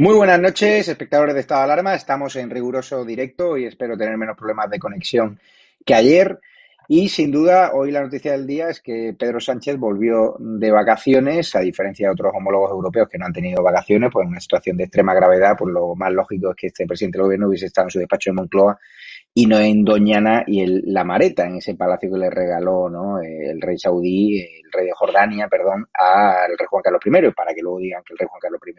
Muy buenas noches, espectadores de Estado de Alarma. Estamos en riguroso directo y espero tener menos problemas de conexión que ayer. Y sin duda, hoy la noticia del día es que Pedro Sánchez volvió de vacaciones, a diferencia de otros homólogos europeos que no han tenido vacaciones, pues en una situación de extrema gravedad, pues lo más lógico es que este presidente del gobierno hubiese estado en su despacho de Moncloa y no en Doñana y el, la Mareta, en ese palacio que le regaló ¿no? el rey saudí, el rey de Jordania, perdón, al rey Juan Carlos I, para que luego digan que el rey Juan Carlos I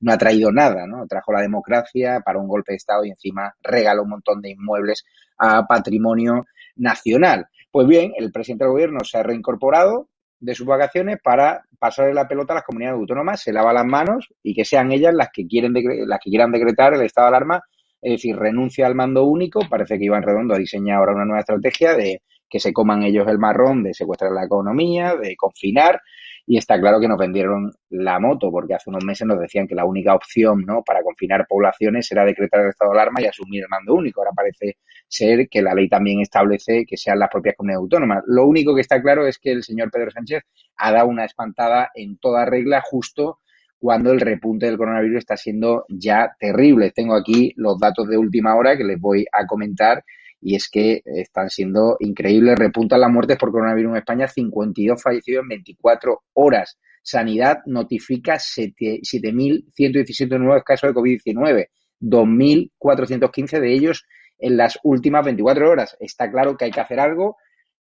no ha traído nada, ¿no? Trajo la democracia para un golpe de Estado y encima regaló un montón de inmuebles a patrimonio nacional. Pues bien, el presidente del gobierno se ha reincorporado de sus vacaciones para pasarle la pelota a las comunidades autónomas, se lava las manos y que sean ellas las que quieren las que quieran decretar el estado de alarma es decir, renuncia al mando único. Parece que Iván Redondo ha diseñado ahora una nueva estrategia de que se coman ellos el marrón, de secuestrar la economía, de confinar. Y está claro que nos vendieron la moto, porque hace unos meses nos decían que la única opción ¿no? para confinar poblaciones era decretar el estado de alarma y asumir el mando único. Ahora parece ser que la ley también establece que sean las propias comunidades autónomas. Lo único que está claro es que el señor Pedro Sánchez ha dado una espantada en toda regla justo cuando el repunte del coronavirus está siendo ya terrible. Tengo aquí los datos de última hora que les voy a comentar y es que están siendo increíbles. Repuntan las muertes por coronavirus en España, 52 fallecidos en 24 horas. Sanidad notifica 7.117 nuevos casos de COVID-19, 2.415 de ellos en las últimas 24 horas. Está claro que hay que hacer algo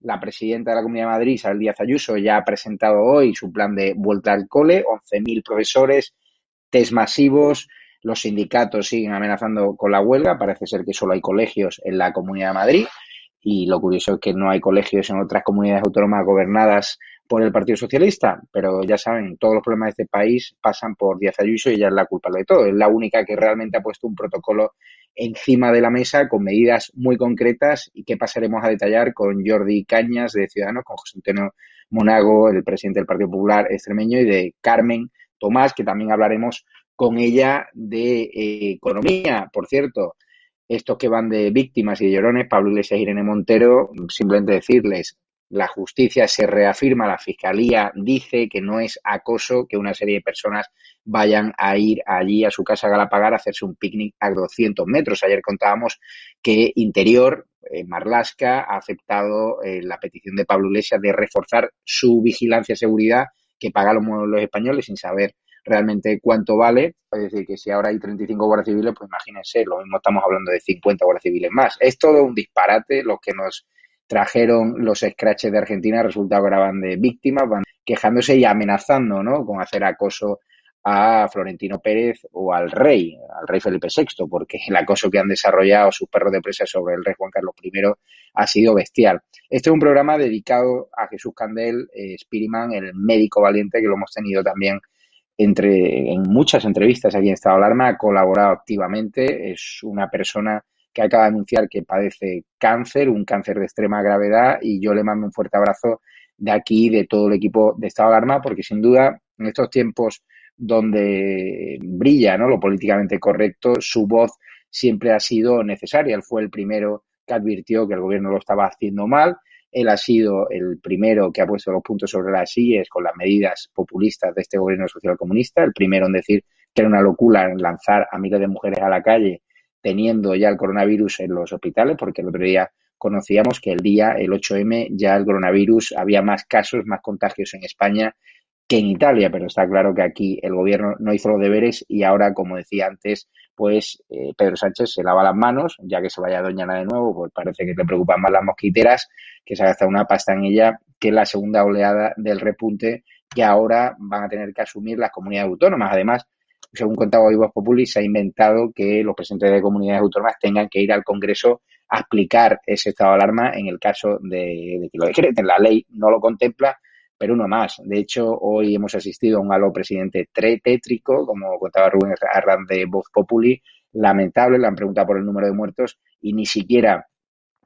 la presidenta de la Comunidad de Madrid, Isabel Díaz Ayuso, ya ha presentado hoy su plan de vuelta al cole, 11.000 profesores, test masivos, los sindicatos siguen amenazando con la huelga, parece ser que solo hay colegios en la Comunidad de Madrid y lo curioso es que no hay colegios en otras comunidades autónomas gobernadas por el Partido Socialista, pero ya saben, todos los problemas de este país pasan por Díaz Ayuso y ella es la culpable de todo. Es la única que realmente ha puesto un protocolo encima de la mesa con medidas muy concretas y que pasaremos a detallar con Jordi Cañas de Ciudadanos, con José Antonio Monago, el presidente del Partido Popular extremeño, y de Carmen Tomás, que también hablaremos con ella de eh, economía. Por cierto, estos que van de víctimas y de llorones, Pablo Iglesias y Irene Montero, simplemente decirles, la justicia se reafirma, la fiscalía dice que no es acoso que una serie de personas vayan a ir allí a su casa Galapagar a hacerse un picnic a 200 metros. Ayer contábamos que Interior, eh, Marlasca, ha aceptado eh, la petición de Pablo Iglesias de reforzar su vigilancia y seguridad que pagan los españoles sin saber realmente cuánto vale. Es decir, que si ahora hay 35 guardias civiles, pues imagínense, lo mismo estamos hablando de 50 guardias civiles más. Es todo un disparate lo que nos trajeron los scratches de Argentina, resultado que eran de víctimas, van quejándose y amenazando, ¿no? Con hacer acoso a Florentino Pérez o al rey, al rey Felipe VI, porque el acoso que han desarrollado sus perros de presa sobre el rey Juan Carlos I ha sido bestial. Este es un programa dedicado a Jesús Candel, eh, Spiriman, el médico valiente, que lo hemos tenido también entre, en muchas entrevistas aquí en Estado de Alarma, ha colaborado activamente, es una persona que acaba de anunciar que padece cáncer, un cáncer de extrema gravedad, y yo le mando un fuerte abrazo de aquí, de todo el equipo de Estado de Alarma, porque sin duda, en estos tiempos donde brilla ¿no? lo políticamente correcto, su voz siempre ha sido necesaria. Él fue el primero que advirtió que el gobierno lo estaba haciendo mal. Él ha sido el primero que ha puesto los puntos sobre las sillas con las medidas populistas de este gobierno social comunista, el primero en decir que era una locura lanzar a miles de mujeres a la calle teniendo ya el coronavirus en los hospitales, porque el otro día conocíamos que el día, el 8M, ya el coronavirus, había más casos, más contagios en España que en Italia, pero está claro que aquí el gobierno no hizo los deberes y ahora, como decía antes, pues eh, Pedro Sánchez se lava las manos, ya que se vaya a Doñana de nuevo, pues parece que le preocupan más las mosquiteras, que se ha gastado una pasta en ella, que la segunda oleada del repunte que ahora van a tener que asumir las comunidades autónomas. Además, según contaba hoy Voz Populi, se ha inventado que los presidentes de comunidades autónomas tengan que ir al Congreso a explicar ese estado de alarma en el caso de, que lo decreten. La ley no lo contempla, pero uno más. De hecho, hoy hemos asistido a un algo presidente tétrico, como contaba Rubén Arran de Voz Populi, lamentable, le han preguntado por el número de muertos y ni siquiera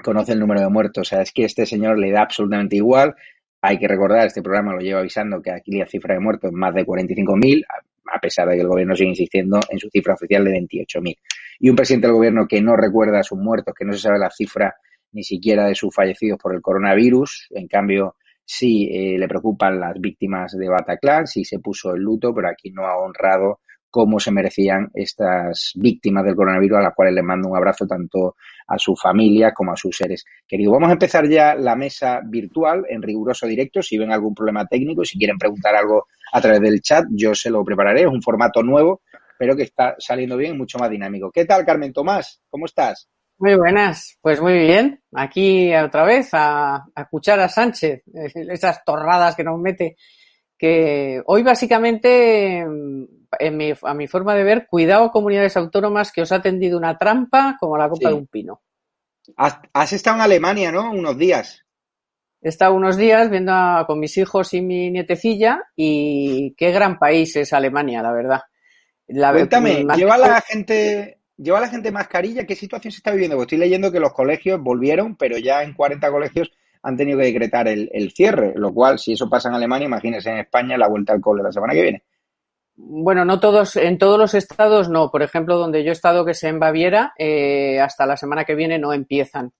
conoce el número de muertos. O sea, es que este señor le da absolutamente igual. Hay que recordar, este programa lo lleva avisando que aquí la cifra de muertos es más de 45.000 a pesar de que el gobierno sigue insistiendo en su cifra oficial de 28.000. Y un presidente del gobierno que no recuerda a sus muertos, que no se sabe la cifra ni siquiera de sus fallecidos por el coronavirus, en cambio sí eh, le preocupan las víctimas de Bataclan, sí se puso el luto, pero aquí no ha honrado como se merecían estas víctimas del coronavirus, a las cuales les mando un abrazo tanto a su familia como a sus seres queridos. Vamos a empezar ya la mesa virtual en riguroso directo. Si ven algún problema técnico, si quieren preguntar algo a través del chat, yo se lo prepararé. Es un formato nuevo, pero que está saliendo bien, mucho más dinámico. ¿Qué tal, Carmen Tomás? ¿Cómo estás? Muy buenas, pues muy bien. Aquí otra vez a, escuchar a Sánchez, esas torradas que nos mete. Que hoy básicamente, a mi forma de ver, cuidado comunidades autónomas que os ha tendido una trampa como la copa de un pino. Has, estado en Alemania, ¿no? Unos días. He estado unos días viendo con mis hijos y mi nietecilla y qué gran país es Alemania, la verdad. La, Cuéntame, ¿lleva la gente ¿Lleva la gente mascarilla? ¿Qué situación se está viviendo? Porque estoy leyendo que los colegios volvieron, pero ya en 40 colegios han tenido que decretar el, cierre, lo cual, si eso pasa en Alemania, imagínense en España la vuelta al cole la semana que viene. Bueno, no todos, en todos los estados no. Por ejemplo, donde yo he estado, que es en Baviera, eh, hasta la semana que viene no empiezan.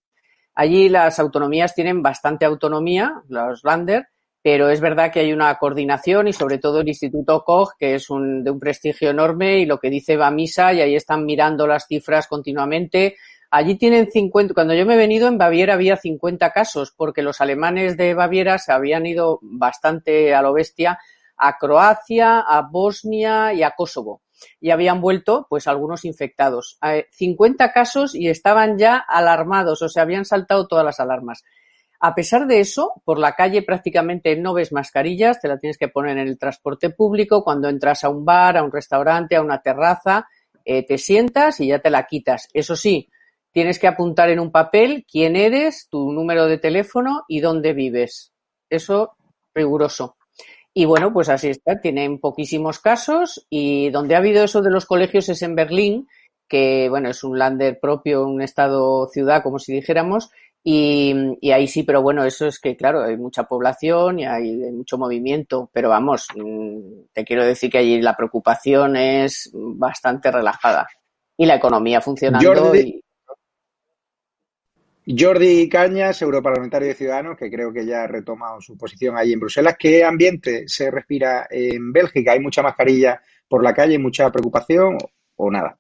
Allí las autonomías tienen bastante autonomía, los Lander, pero es verdad que hay una coordinación y sobre todo el Instituto Koch, que es un, de un prestigio enorme y lo que dice va misa y ahí están mirando las cifras continuamente. Allí tienen 50, cuando yo me he venido en Baviera había 50 casos porque los alemanes de Baviera se habían ido bastante a lo bestia a Croacia, a Bosnia y a Kosovo. Y habían vuelto, pues, algunos infectados. 50 eh, casos y estaban ya alarmados, o sea, habían saltado todas las alarmas. A pesar de eso, por la calle prácticamente no ves mascarillas, te la tienes que poner en el transporte público, cuando entras a un bar, a un restaurante, a una terraza, eh, te sientas y ya te la quitas. Eso sí, tienes que apuntar en un papel quién eres, tu número de teléfono y dónde vives. Eso riguroso. Y bueno, pues así está, tienen poquísimos casos y donde ha habido eso de los colegios es en Berlín, que bueno, es un lander propio, un estado ciudad, como si dijéramos, y, ahí sí, pero bueno, eso es que, claro, hay mucha población y hay, mucho movimiento, pero vamos, mm, te quiero decir que allí la preocupación es bastante relajada y la economía funcionando. Jordi, Jordi Cañas, europarlamentario de Ciudadanos, que creo que ya ha retomado su posición allí en Bruselas. ¿Qué ambiente se respira en Bélgica? ¿Hay mucha mascarilla por la calle, mucha preocupación o nada?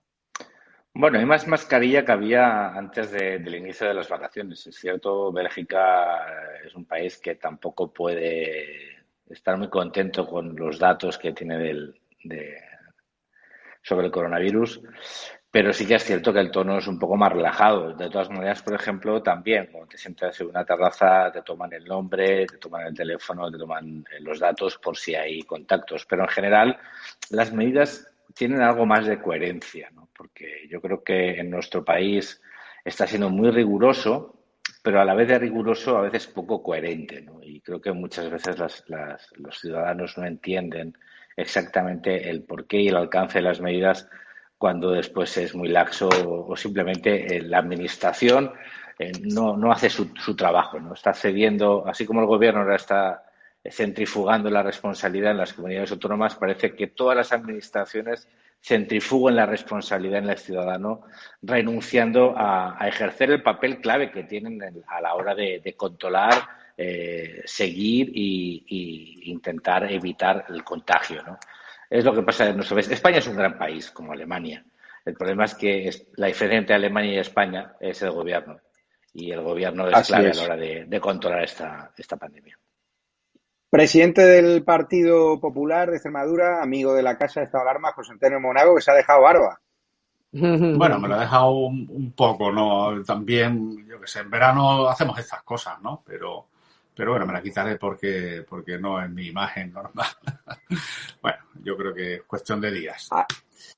Bueno, hay más mascarilla que había antes del inicio de las vacaciones. Es cierto, Bélgica es un país que tampoco puede estar muy contento con los datos que tiene del, sobre el coronavirus, pero sí que es cierto que el tono es un poco más relajado. De todas maneras, por ejemplo, también cuando te sientas en una terraza, te toman el nombre, te toman el teléfono, te toman los datos por si hay contactos. Pero en general, las medidas tienen algo más de coherencia, ¿no? Porque yo creo que en nuestro país está siendo muy riguroso, pero a la vez de riguroso, a veces poco coherente. ¿no? Y creo que muchas veces los ciudadanos no entienden exactamente el porqué y el alcance de las medidas cuando después es muy laxo o, simplemente eh, la administración eh, no, no, hace su, su, trabajo, ¿no? Está cediendo, así como el gobierno ahora está centrifugando la responsabilidad en las comunidades autónomas, parece que todas las administraciones centrifuguen la responsabilidad en el ciudadano, renunciando a, ejercer el papel clave que tienen a la hora de, controlar, eh, seguir e intentar evitar el contagio. ¿no? Es lo que pasa en nuestro país. España es un gran país, como Alemania. El problema es que la diferencia entre Alemania y España es el gobierno. Y el gobierno es clave a la hora de, controlar esta pandemia. Presidente del Partido Popular de Extremadura, amigo de la Casa de Estado de Alarma, José Antonio Monago, que se ha dejado barba. Bueno, me lo ha dejado un, poco, ¿no? También, yo que sé, en verano hacemos estas cosas, ¿no? Pero, pero bueno, me la quitaré porque, porque no es mi imagen normal. bueno, yo creo que es cuestión de días.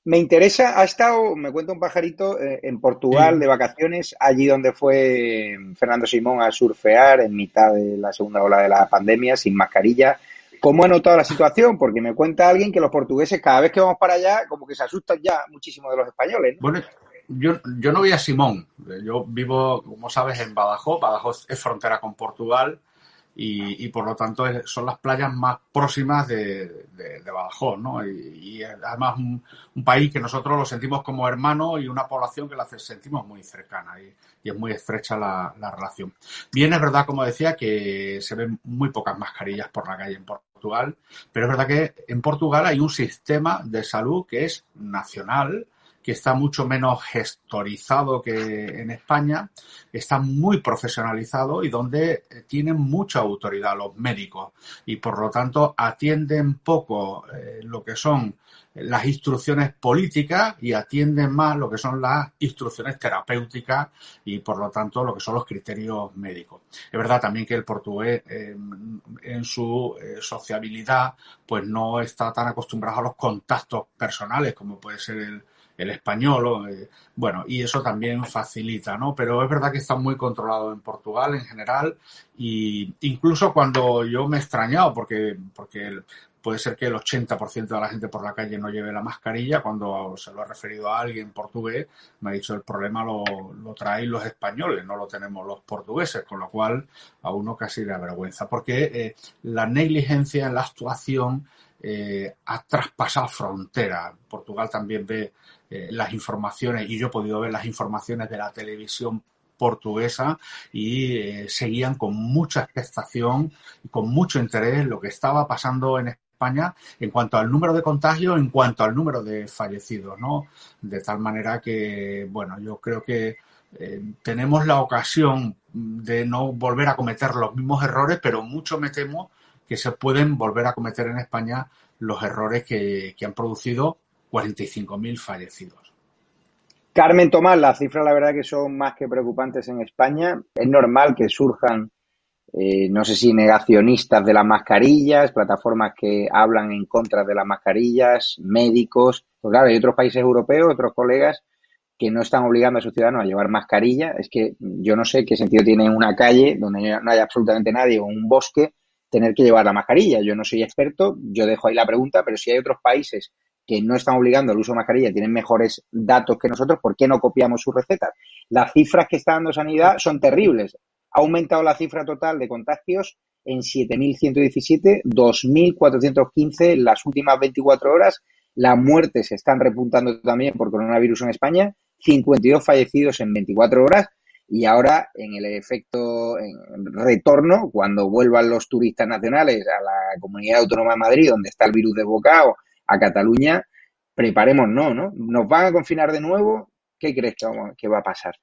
Me interesa, ha estado, me cuenta un pajarito, eh, en Portugal de vacaciones, allí donde fue Fernando Simón a surfear en mitad de la segunda ola de la pandemia, sin mascarilla. ¿Cómo ha notado la situación? Porque me cuenta alguien que los portugueses cada vez que vamos para allá, como que se asustan ya muchísimo de los españoles. Bueno, yo, yo no voy a Simón. Yo vivo, como sabes, en Badajoz. Badajoz es frontera con Portugal y, por lo tanto son las playas más próximas de, Badajoz, ¿no? Y, además un, país que nosotros lo sentimos como hermano y una población que la sentimos muy cercana y, es muy estrecha la, relación. Bien, es verdad, como decía, que se ven muy pocas mascarillas por la calle en Portugal, pero es verdad que en Portugal hay un sistema de salud que es nacional, que está mucho menos gestorizado que en España, está muy profesionalizado y donde tienen mucha autoridad los médicos y por lo tanto atienden poco eh, lo que son las instrucciones políticas y atienden más lo que son las instrucciones terapéuticas y por lo tanto lo que son los criterios médicos. Es verdad también que el portugués eh, en su eh, sociabilidad pues no está tan acostumbrado a los contactos personales como puede ser el, el español, eh, bueno, y eso también facilita, ¿no? Pero es verdad que está muy controlado en Portugal en general y incluso cuando yo me he extrañado porque, porque puede ser que el 80% de la gente por la calle no lleve la mascarilla, cuando se lo ha referido a alguien portugués, me ha dicho el problema lo, lo traen los españoles, no lo tenemos los portugueses, con lo cual a uno casi le avergüenza, porque eh, la negligencia en la actuación eh, ha traspasado fronteras. Portugal también ve eh, las informaciones, y yo he podido ver las informaciones de la televisión portuguesa y eh, seguían con mucha expectación y con mucho interés lo que estaba pasando en España en cuanto al número de contagios, en cuanto al número de fallecidos, ¿no? De tal manera que, bueno, yo creo que eh, tenemos la ocasión de no volver a cometer los mismos errores, pero mucho me temo que se pueden volver a cometer en España los errores que, han producido 45.000 fallecidos. Carmen Tomás, las cifras la verdad que son más que preocupantes en España. Es normal que surjan, eh, no sé si negacionistas de las mascarillas, plataformas que hablan en contra de las mascarillas, médicos. Pues claro, hay otros países europeos, otros colegas que no están obligando a sus ciudadanos a llevar mascarilla. Es que yo no sé qué sentido tiene en una calle donde no hay absolutamente nadie o un bosque tener que llevar la mascarilla. Yo no soy experto, yo dejo ahí la pregunta, pero si hay otros países que no están obligando al uso de mascarilla, tienen mejores datos que nosotros, ¿por qué no copiamos sus recetas? Las cifras que está dando Sanidad son terribles. Ha aumentado la cifra total de contagios en 7.117, 2.415 en las últimas 24 horas. Las muertes se están repuntando también por coronavirus en España, 52 fallecidos en 24 horas. Y ahora, en el efecto retorno, cuando vuelvan los turistas nacionales a la comunidad autónoma de Madrid, donde está el virus desbocado, a Cataluña, preparémonos, ¿no? ¿Nos van a confinar de nuevo? ¿Qué crees que, va a pasar?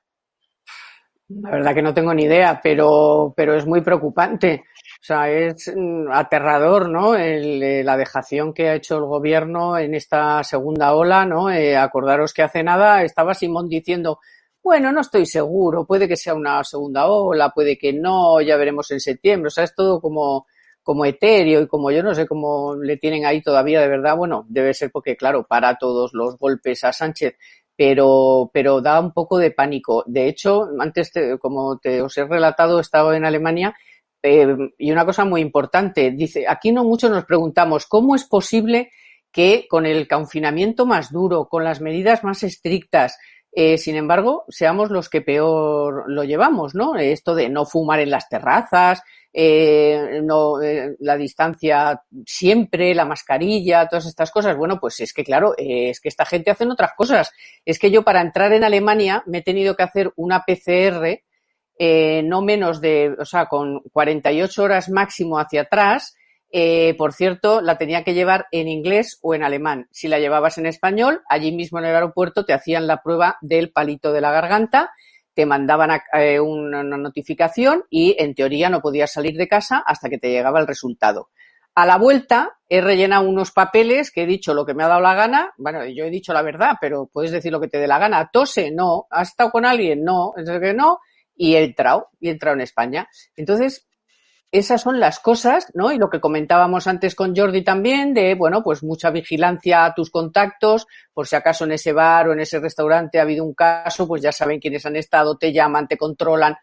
La verdad que no tengo ni idea, pero, pero es muy preocupante. O sea, es mm, aterrador, ¿no? Eh, la dejación que ha hecho el gobierno en esta segunda ola, ¿no? Eh, acordaros que hace nada estaba Simón diciendo, bueno, no estoy seguro, puede que sea una segunda ola, puede que no, ya veremos en septiembre. O sea, es todo como, como etéreo y como yo no sé cómo le tienen ahí todavía de verdad, bueno, debe ser porque, claro, para todos los golpes a Sánchez, pero, pero da un poco de pánico. De hecho, antes, como te os he relatado, he estado en Alemania eh, y una cosa muy importante, dice, aquí no muchos nos preguntamos, ¿cómo es posible que con el confinamiento más duro, con las medidas más estrictas, eh, sin embargo, seamos los que peor lo llevamos, ¿no? Esto de no fumar en las terrazas, eh, eh, la distancia siempre, la mascarilla, todas estas cosas. Bueno, pues es que claro, eh, es que esta gente hace otras cosas. Es que yo para entrar en Alemania me he tenido que hacer una PCR eh, no menos de, o sea, con 48 horas máximo hacia atrás. Eh, por cierto, la tenía que llevar en inglés o en alemán. Si la llevabas en español, allí mismo en el aeropuerto te hacían la prueba del palito de la garganta te mandaban eh, una notificación y en teoría no podías salir de casa hasta que te llegaba el resultado. A la vuelta he rellenado unos papeles que he dicho lo que me ha dado la gana. Bueno, yo he dicho la verdad, pero puedes decir lo que te dé la gana. Tose, no. ¿Has estado con alguien? No. Es que no. Y he entrado, y he entrado en España. Entonces, esas son las cosas, ¿no? Y lo que comentábamos antes con Jordi también, de, bueno, pues mucha vigilancia a tus contactos, por si acaso en ese bar o en ese restaurante ha habido un caso, pues ya saben quiénes han estado, te llaman, te controlan.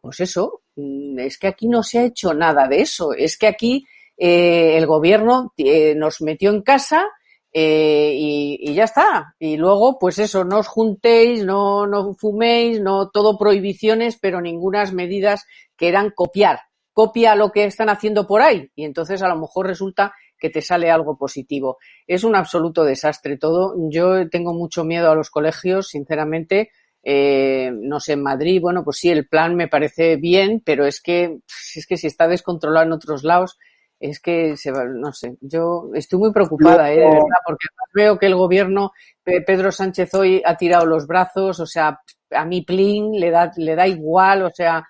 Pues eso, mm, es que aquí no se ha hecho nada de eso. Es que aquí eh, el gobierno eh, nos metió en casa eh, y, ya está. Y luego, pues eso, no os juntéis, no, no fuméis, no todo prohibiciones, pero ningunas medidas que eran copiar copia lo que están haciendo por ahí y entonces a lo mejor resulta que te sale algo positivo. Es un absoluto desastre todo. Yo tengo mucho miedo a los colegios, sinceramente. Eh, no sé, en Madrid, bueno, pues sí, el plan me parece bien, pero es que, es que si está descontrolado en otros lados, es que se va, no sé, yo estoy muy preocupada, ¿eh? de verdad, porque veo que el gobierno, Pedro Sánchez hoy ha tirado los brazos, o sea, a mí Plin le da, le da igual, o sea,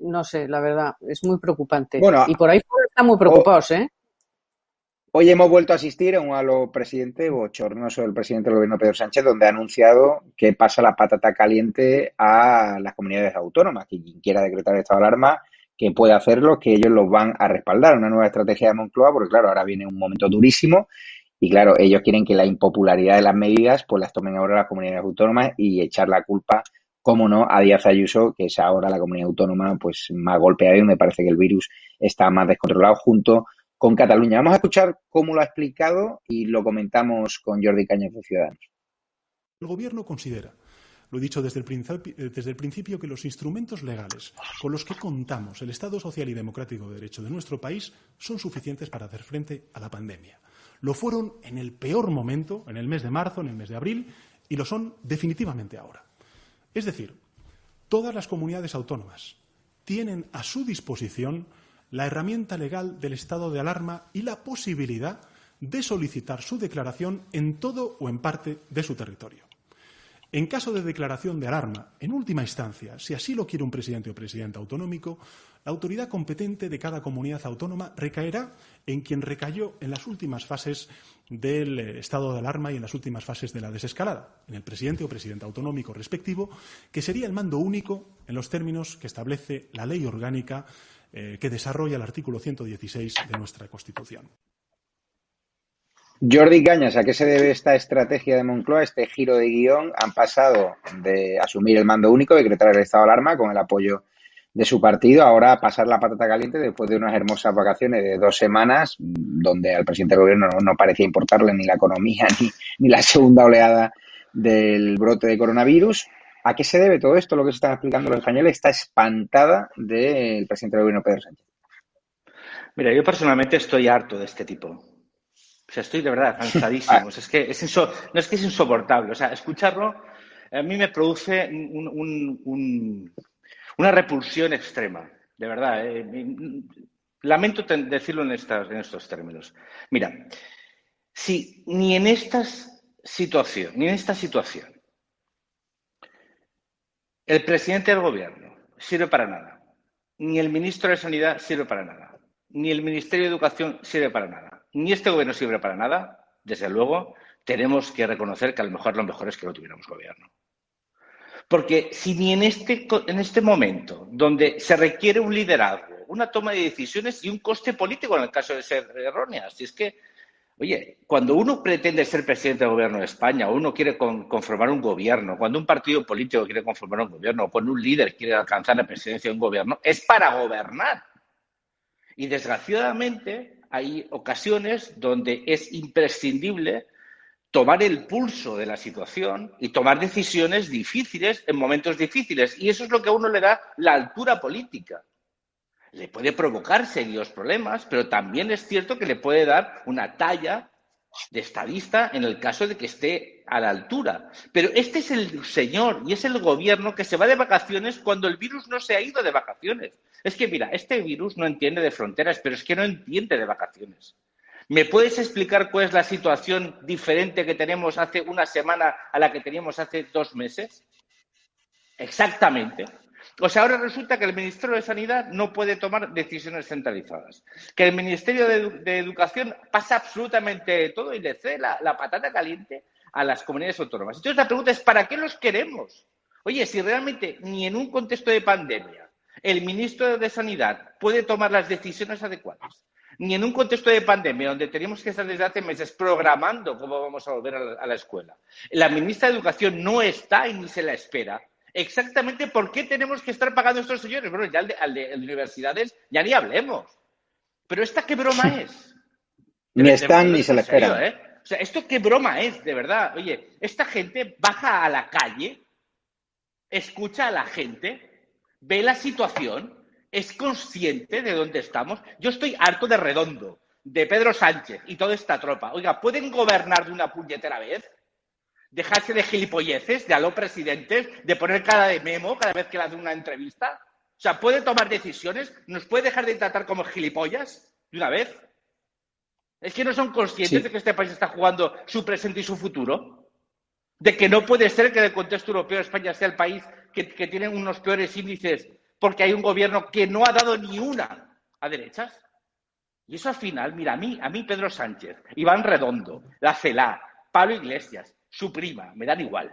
no sé, la verdad, es muy preocupante. Bueno, y por ahí están muy preocupados, ¿eh? Hoy hemos vuelto a asistir a un halo presidente bochornoso del presidente del gobierno Pedro Sánchez, donde ha anunciado que pasa la patata caliente a las comunidades autónomas, que quien quiera decretar estado de alarma, que puede hacerlo, que ellos los van a respaldar. Una nueva estrategia de Moncloa, porque claro, ahora viene un momento durísimo y claro, ellos quieren que la impopularidad de las medidas pues las tomen ahora las comunidades autónomas y echar la culpa, como no, a Díaz Ayuso, que es ahora la comunidad autónoma pues más golpeada y donde parece que el virus está más descontrolado junto con Cataluña. Vamos a escuchar cómo lo ha explicado y lo comentamos con Jordi Cañas de Ciudadanos. El Gobierno considera, lo he dicho eh, desde el principio, que los instrumentos legales con los que contamos el Estado social y democrático de derecho de nuestro país son suficientes para hacer frente a la pandemia. Lo fueron en el peor momento, en el mes de marzo, en el mes de abril, y lo son definitivamente ahora. Es decir, todas las comunidades autónomas tienen a su disposición la herramienta legal del estado de alarma y la posibilidad de solicitar su declaración en todo o en parte de su territorio. En caso de declaración de alarma, en última instancia, si así lo quiere un presidente o presidenta autonómico, la autoridad competente de cada comunidad autónoma recaerá en quien recayó en las últimas fases del eh, estado de alarma y en las últimas fases de la desescalada, en el presidente o presidenta autonómico respectivo, que sería el mando único en los términos que establece la ley orgánica eh, que desarrolla el artículo 116 de nuestra Constitución. Jordi Cañas, ¿a qué se debe esta estrategia de Moncloa, este giro de guion? Han pasado de asumir el mando único, decretar el estado de alarma con el apoyo de su partido, ahora a pasar la patata caliente después de unas hermosas vacaciones de dos semanas, donde al presidente del gobierno no, parecía importarle ni la economía ni, ni la segunda oleada del brote de coronavirus. ¿A qué se debe todo esto? Lo que se están explicando los españoles está espantada del presidente del gobierno Pedro Sánchez. Mira, yo personalmente estoy harto de este tipo. O sea, estoy de verdad cansadísimo. es que es no es que es insoportable. O sea, escucharlo a mí me produce una repulsión extrema. De verdad. Eh, lamento decirlo en, estos términos. Mira, si ni en esta situación, ni en esta situación, el presidente del gobierno sirve para nada. Ni el ministro de Sanidad sirve para nada. Ni el Ministerio de Educación sirve para nada. Ni este gobierno sirve para nada. Desde luego, tenemos que reconocer que a lo mejor lo mejor es que no tuviéramos gobierno. Porque si ni en este, en este momento, donde se requiere un liderazgo, una toma de decisiones y un coste político en el caso de ser erróneas, si es que Oye, cuando uno pretende ser presidente del gobierno de España, o uno quiere conformar un gobierno, cuando un partido político quiere conformar un gobierno, o cuando un líder quiere alcanzar la presidencia de un gobierno, es para gobernar. Y desgraciadamente hay ocasiones donde es imprescindible tomar el pulso de la situación y tomar decisiones difíciles en momentos difíciles. Y eso es lo que a uno le da la altura política le puede provocar serios problemas, pero también es cierto que le puede dar una talla de estadista en el caso de que esté a la altura. Pero este es el señor y es el gobierno que se va de vacaciones cuando el virus no se ha ido de vacaciones. Es que, mira, este virus no entiende de fronteras, pero es que no entiende de vacaciones. ¿Me puedes explicar cuál es la situación diferente que tenemos hace una semana a la que teníamos hace dos meses? Exactamente. O sea, ahora resulta que el Ministerio de Sanidad no puede tomar decisiones centralizadas, que el Ministerio de, Educación pasa absolutamente todo y le cede la, la, patata caliente a las comunidades autónomas. Entonces la pregunta es, ¿para qué los queremos? Oye, si realmente ni en un contexto de pandemia el ministro de Sanidad puede tomar las decisiones adecuadas, ni en un contexto de pandemia donde tenemos que estar desde hace meses programando cómo vamos a volver a la, a la escuela, la ministra de Educación no está y ni se la espera, exactamente por qué tenemos que estar pagando estos señores. Bueno, ya al de, universidades ya ni hablemos. Pero esta qué broma es. ni están ni se le esperan. ¿eh? O sea, esto qué broma es, de verdad. Oye, esta gente baja a la calle, escucha a la gente, ve la situación, es consciente de dónde estamos. Yo estoy harto de redondo, de Pedro Sánchez y toda esta tropa. Oiga, ¿pueden gobernar de una puñetera vez? dejarse de gilipolleces, de aló presidentes, de poner cara de memo cada vez que le hacen una entrevista. O sea, ¿puede tomar decisiones? ¿Nos puede dejar de tratar como gilipollas de una vez? ¿Es que no son conscientes de que este país está jugando su presente y su futuro? ¿De que no puede ser que en el contexto europeo España sea el país que, que tiene unos peores índices porque hay un gobierno que no ha dado ni una a derechas? Y eso al final, mira, a mí, a mí Pedro Sánchez, Iván Redondo, la CELA, Pablo Iglesias, su prima, me dan igual.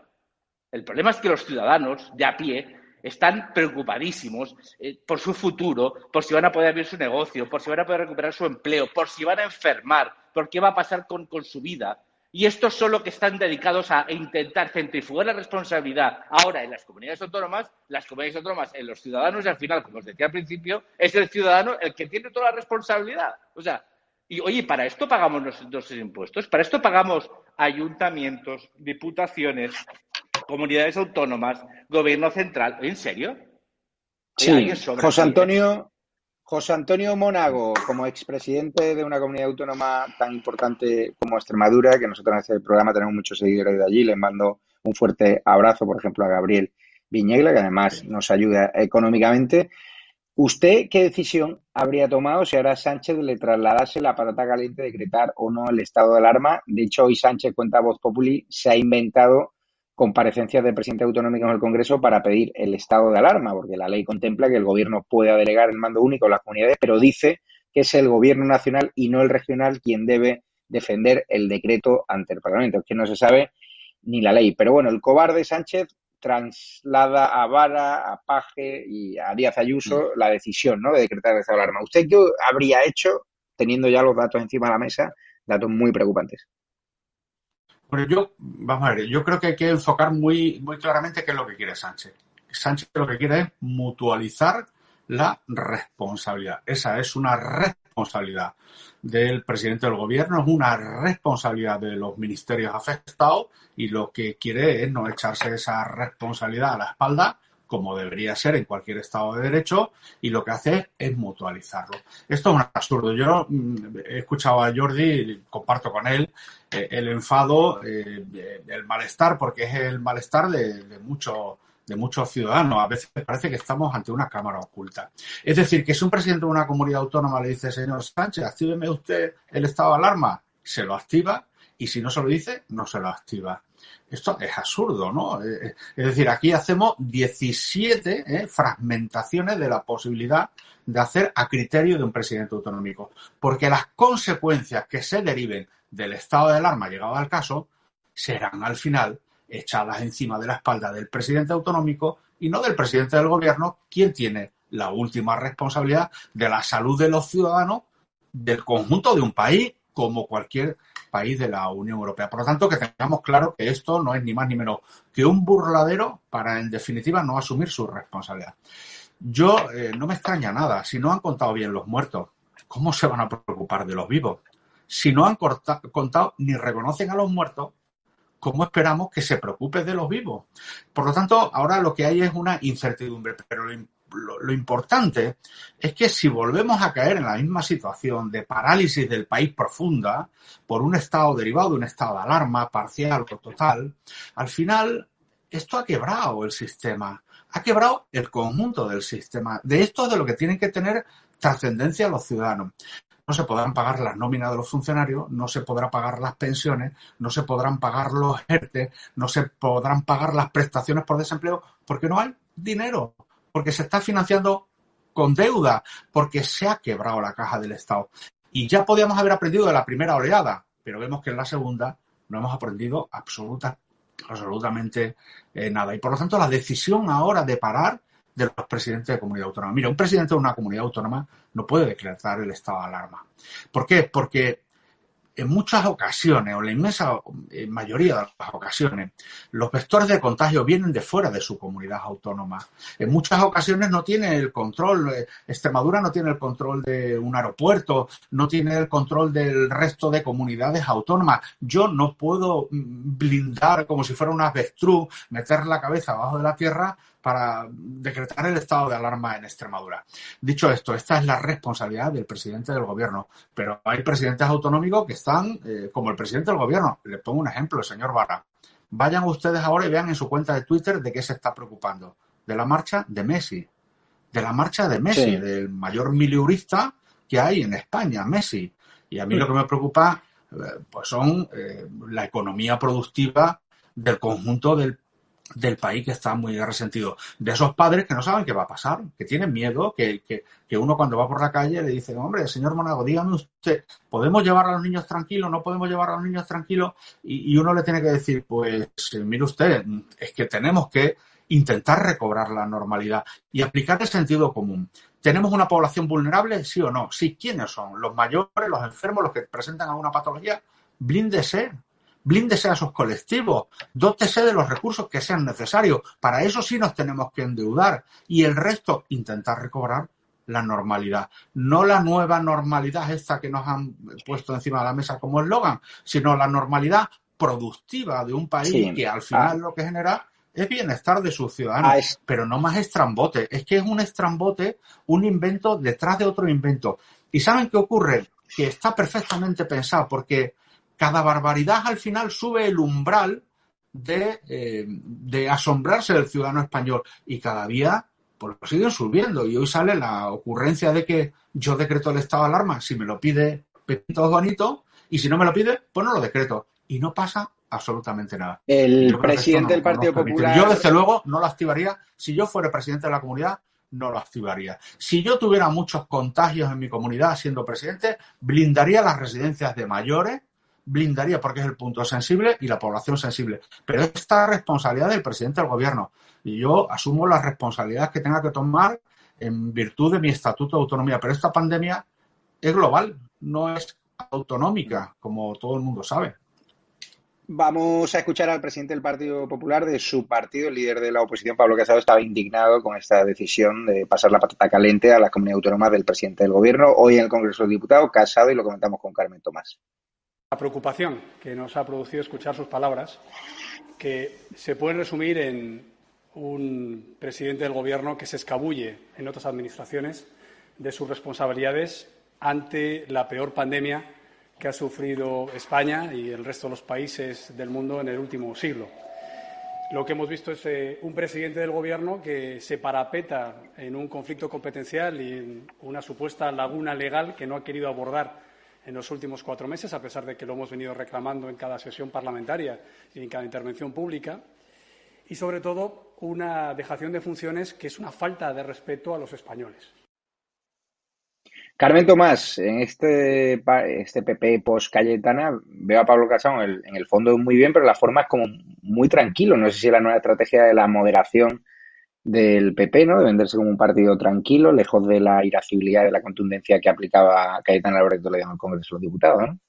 El problema es que los ciudadanos de a pie están preocupadísimos eh, por su futuro, por si van a poder abrir su negocio, por si van a poder recuperar su empleo, por si van a enfermar, por qué va a pasar con, con su vida. Y estos son los que están dedicados a intentar centrifugar la responsabilidad ahora en las comunidades autónomas, las comunidades autónomas en los ciudadanos y al final, como os decía al principio, es el ciudadano el que tiene toda la responsabilidad. O sea, y oye, ¿para esto pagamos nuestros impuestos? ¿Para esto pagamos ayuntamientos, diputaciones, comunidades autónomas, gobierno central? ¿En serio? Sí, José Antonio, José Antonio Monago, como expresidente de una comunidad autónoma tan importante como Extremadura, que nosotros en este programa tenemos muchos seguidores de allí, les mando un fuerte abrazo, por ejemplo, a Gabriel Viñegla, que además nos ayuda económicamente. ¿Usted qué decisión habría tomado si ahora Sánchez le trasladase la patata caliente de decretar o no el estado de alarma? De hecho, hoy Sánchez cuenta Voz Populi, se ha inventado comparecencias del presidente autonómico en el Congreso para pedir el estado de alarma, porque la ley contempla que el gobierno pueda delegar el mando único a las comunidades, pero dice que es el gobierno nacional y no el regional quien debe defender el decreto ante el Parlamento. Es que no se sabe ni la ley. Pero bueno, el cobarde Sánchez traslada a Vara, a Paje y a Díaz Ayuso mm. la decisión ¿no? de decretar el estado de alarma. ¿Usted qué habría hecho teniendo ya los datos encima de la mesa, datos muy preocupantes? Bueno, yo, vamos a ver, yo creo que hay que enfocar muy, muy claramente qué es lo que quiere Sánchez. Sánchez lo que quiere es mutualizar la responsabilidad. Esa es una responsabilidad del presidente del gobierno, es una responsabilidad de los ministerios afectados y lo que quiere es no echarse esa responsabilidad a la espalda como debería ser en cualquier Estado de Derecho, y lo que hace es mutualizarlo. Esto es un absurdo. Yo mm, he escuchado a Jordi, comparto con él, eh, el enfado, eh, el malestar, porque es el malestar de, muchos de muchos ciudadanos. A veces parece que estamos ante una cámara oculta. Es decir, que si un presidente de una comunidad autónoma le dice, señor Sánchez, actíveme usted el estado de alarma, se lo activa y si no se lo dice, no se lo activa. Esto es absurdo, ¿no? Eh, eh, es decir, aquí hacemos 17 eh, fragmentaciones de la posibilidad de hacer a criterio de un presidente autonómico, porque las consecuencias que se deriven del estado de alarma llegado al caso serán al final echadas encima de la espalda del presidente autonómico y no del presidente del gobierno, quien tiene la última responsabilidad de la salud de los ciudadanos del conjunto de un país como cualquier país de la Unión Europea. Por lo tanto, que tengamos claro que esto no es ni más ni menos que un burladero para, en definitiva, no asumir su responsabilidad. Yo eh, no me extraña nada. Si no han contado bien los muertos, ¿cómo se van a preocupar de los vivos? Si no han contado ni reconocen a los muertos, ¿cómo esperamos que se preocupe de los vivos? Por lo tanto, ahora lo que hay es una incertidumbre, pero lo lo, importante es que si volvemos a caer en la misma situación de parálisis del país profunda por un estado derivado de un estado de alarma parcial o total, al final esto ha quebrado el sistema, ha quebrado el conjunto del sistema. De esto es de lo que tienen que tener trascendencia los ciudadanos. No se podrán pagar las nóminas de los funcionarios, no se podrán pagar las pensiones, no se podrán pagar los ERTE, no se podrán pagar las prestaciones por desempleo, porque no hay dinero porque se está financiando con deuda, porque se ha quebrado la caja del Estado. Y ya podíamos haber aprendido de la primera oleada, pero vemos que en la segunda no hemos aprendido absoluta, absolutamente eh, nada. Y por lo tanto, la decisión ahora de parar de los presidentes de comunidad autónoma. Mira, un presidente de una comunidad autónoma no puede decretar el estado de alarma. ¿Por qué? Porque en muchas ocasiones, o la inmensa eh, mayoría de las ocasiones, los vectores de contagio vienen de fuera de su comunidad autónoma. En muchas ocasiones no tiene el control, eh, Extremadura no tiene el control de un aeropuerto, no tiene el control del resto de comunidades autónomas. Yo no puedo mm, blindar como si fuera un avestruz, meter la cabeza abajo de la tierra para decretar el estado de alarma en Extremadura. Dicho esto, esta es la responsabilidad del presidente del gobierno, pero hay presidentes autonómicos que están eh, como el presidente del gobierno. Le pongo un ejemplo, el señor Barra. Vayan ustedes ahora y vean en su cuenta de Twitter de qué se está preocupando. De la marcha de Messi. de la marcha de Messi, del mayor miliurista que hay en España, Messi. Y a mí lo que me preocupa eh, pues son eh, la economía productiva del conjunto del, del, país que está muy resentido. De esos padres que no saben qué va a pasar, que tienen miedo, que, que, que uno cuando va por la calle le dice, hombre, señor Monago, dígame usted, ¿podemos llevar a los niños tranquilos? ¿No podemos llevar a los niños tranquilos? Y, y uno le tiene que decir, pues, mire usted, es que tenemos que intentar recobrar la normalidad y aplicar el sentido común. ¿Tenemos una población vulnerable? Sí o no. Sí, ¿quiénes son? Los mayores, los enfermos, los que presentan alguna patología. Blíndese. Blíndese a esos colectivos. Dótese de los recursos que sean necesarios. Para eso sí nos tenemos que endeudar. Y el resto, intentar recobrar la normalidad. No la nueva normalidad esta que nos han puesto encima de la mesa como eslogan, sino la normalidad productiva de un país sí. que al final ah. lo que genera es bienestar de sus ciudadanos, ah, es... pero no más estrambote. Es que es un estrambote, un invento detrás de otro invento. ¿Y saben qué ocurre? Que está perfectamente pensado, porque cada barbaridad al final sube el umbral de, eh, de asombrarse del ciudadano español y cada día pues lo siguen subiendo. Y hoy sale la ocurrencia de que yo decreto el estado de alarma si me lo pide Pepito Bonito y si no me lo pide, pues no lo decreto. Y no pasa absolutamente nada. El presidente no, del Partido Popular. Yo, desde luego, no lo activaría. Si yo fuera presidente de la comunidad, no lo activaría. Si yo tuviera muchos contagios en mi comunidad siendo presidente, blindaría las residencias de mayores, blindaría porque es el punto sensible y la población sensible. Pero esta responsabilidad del presidente del gobierno. Y yo asumo las responsabilidades que tenga que tomar en virtud de mi estatuto de autonomía. Pero esta pandemia es global, no es autonómica, como todo el mundo sabe. Vamos a escuchar al presidente del Partido Popular de su partido, el líder de la oposición, Pablo Casado, estaba indignado con esta decisión de pasar la patata caliente a la comunidad autónoma del presidente del Gobierno. Hoy en el Congreso de Diputados, Casado, y lo comentamos con Carmen Tomás. La preocupación que nos ha producido escuchar sus palabras, que se pueden resumir en un presidente del Gobierno que se escabulle en otras administraciones de sus responsabilidades ante la peor pandemia que ha sufrido España y el resto de los países del mundo en el último siglo. Lo que hemos visto es eh, un presidente del Gobierno que se parapeta en un conflicto competencial y en una supuesta laguna legal que no ha querido abordar en los últimos cuatro meses, a pesar de que lo hemos venido reclamando en cada sesión parlamentaria y en cada intervención pública. Y, sobre todo, una dejación de funciones que es una falta de respeto a los españoles. Carmen Tomás, en este, este PP post Cayetana, veo a Pablo Casado en el, fondo muy bien, pero la forma es como muy tranquilo. No sé si la nueva estrategia de la moderación del PP, ¿no? De venderse como un partido tranquilo, lejos de la irascibilidad, de la contundencia que aplicaba Cayetana Alberto le en el Congreso de los Diputados, ¿no?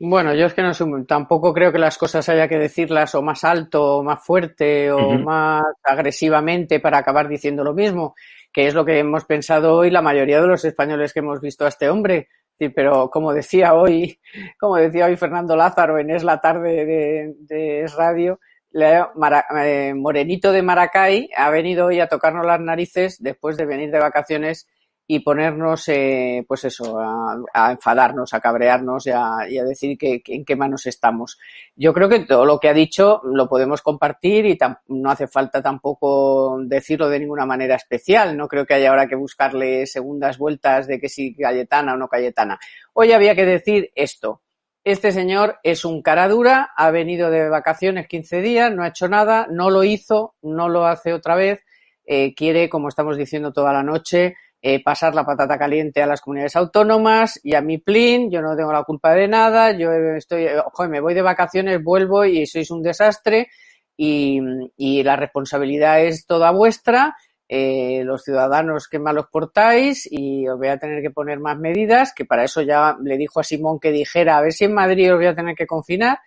Bueno, yo es que no sé, tampoco creo que las cosas haya que decirlas o más alto, o más fuerte, o uh -huh. más agresivamente para acabar diciendo lo mismo que es lo que hemos pensado hoy la mayoría de los españoles que hemos visto a este hombre. Sí, pero como decía hoy, como decía hoy Fernando Lázaro en Es la tarde de, de Es Radio, Eh, Morenito de Maracay ha venido hoy a tocarnos las narices después de venir de vacaciones y ponernos, eh, pues eso, a, a, enfadarnos, a cabrearnos y a, decir que, que, en qué manos estamos. Yo creo que todo lo que ha dicho lo podemos compartir y no hace falta tampoco decirlo de ninguna manera especial. No creo que haya ahora que buscarle segundas vueltas de que si Cayetana o no Cayetana. Hoy había que decir esto. Este señor es un cara dura, ha venido de vacaciones 15 días, no ha hecho nada, no lo hizo, no lo hace otra vez, eh, quiere, como estamos diciendo toda la noche, eh, pasar la patata caliente a las comunidades autónomas y a mi plin, yo no tengo la culpa de nada, yo estoy, ojo, me voy de vacaciones, vuelvo y sois un desastre y la responsabilidad es toda vuestra, eh, los ciudadanos que mal os portáis y os voy a tener que poner más medidas, que para eso ya le dijo a Simón que dijera, a ver si en Madrid os voy a tener que confinar.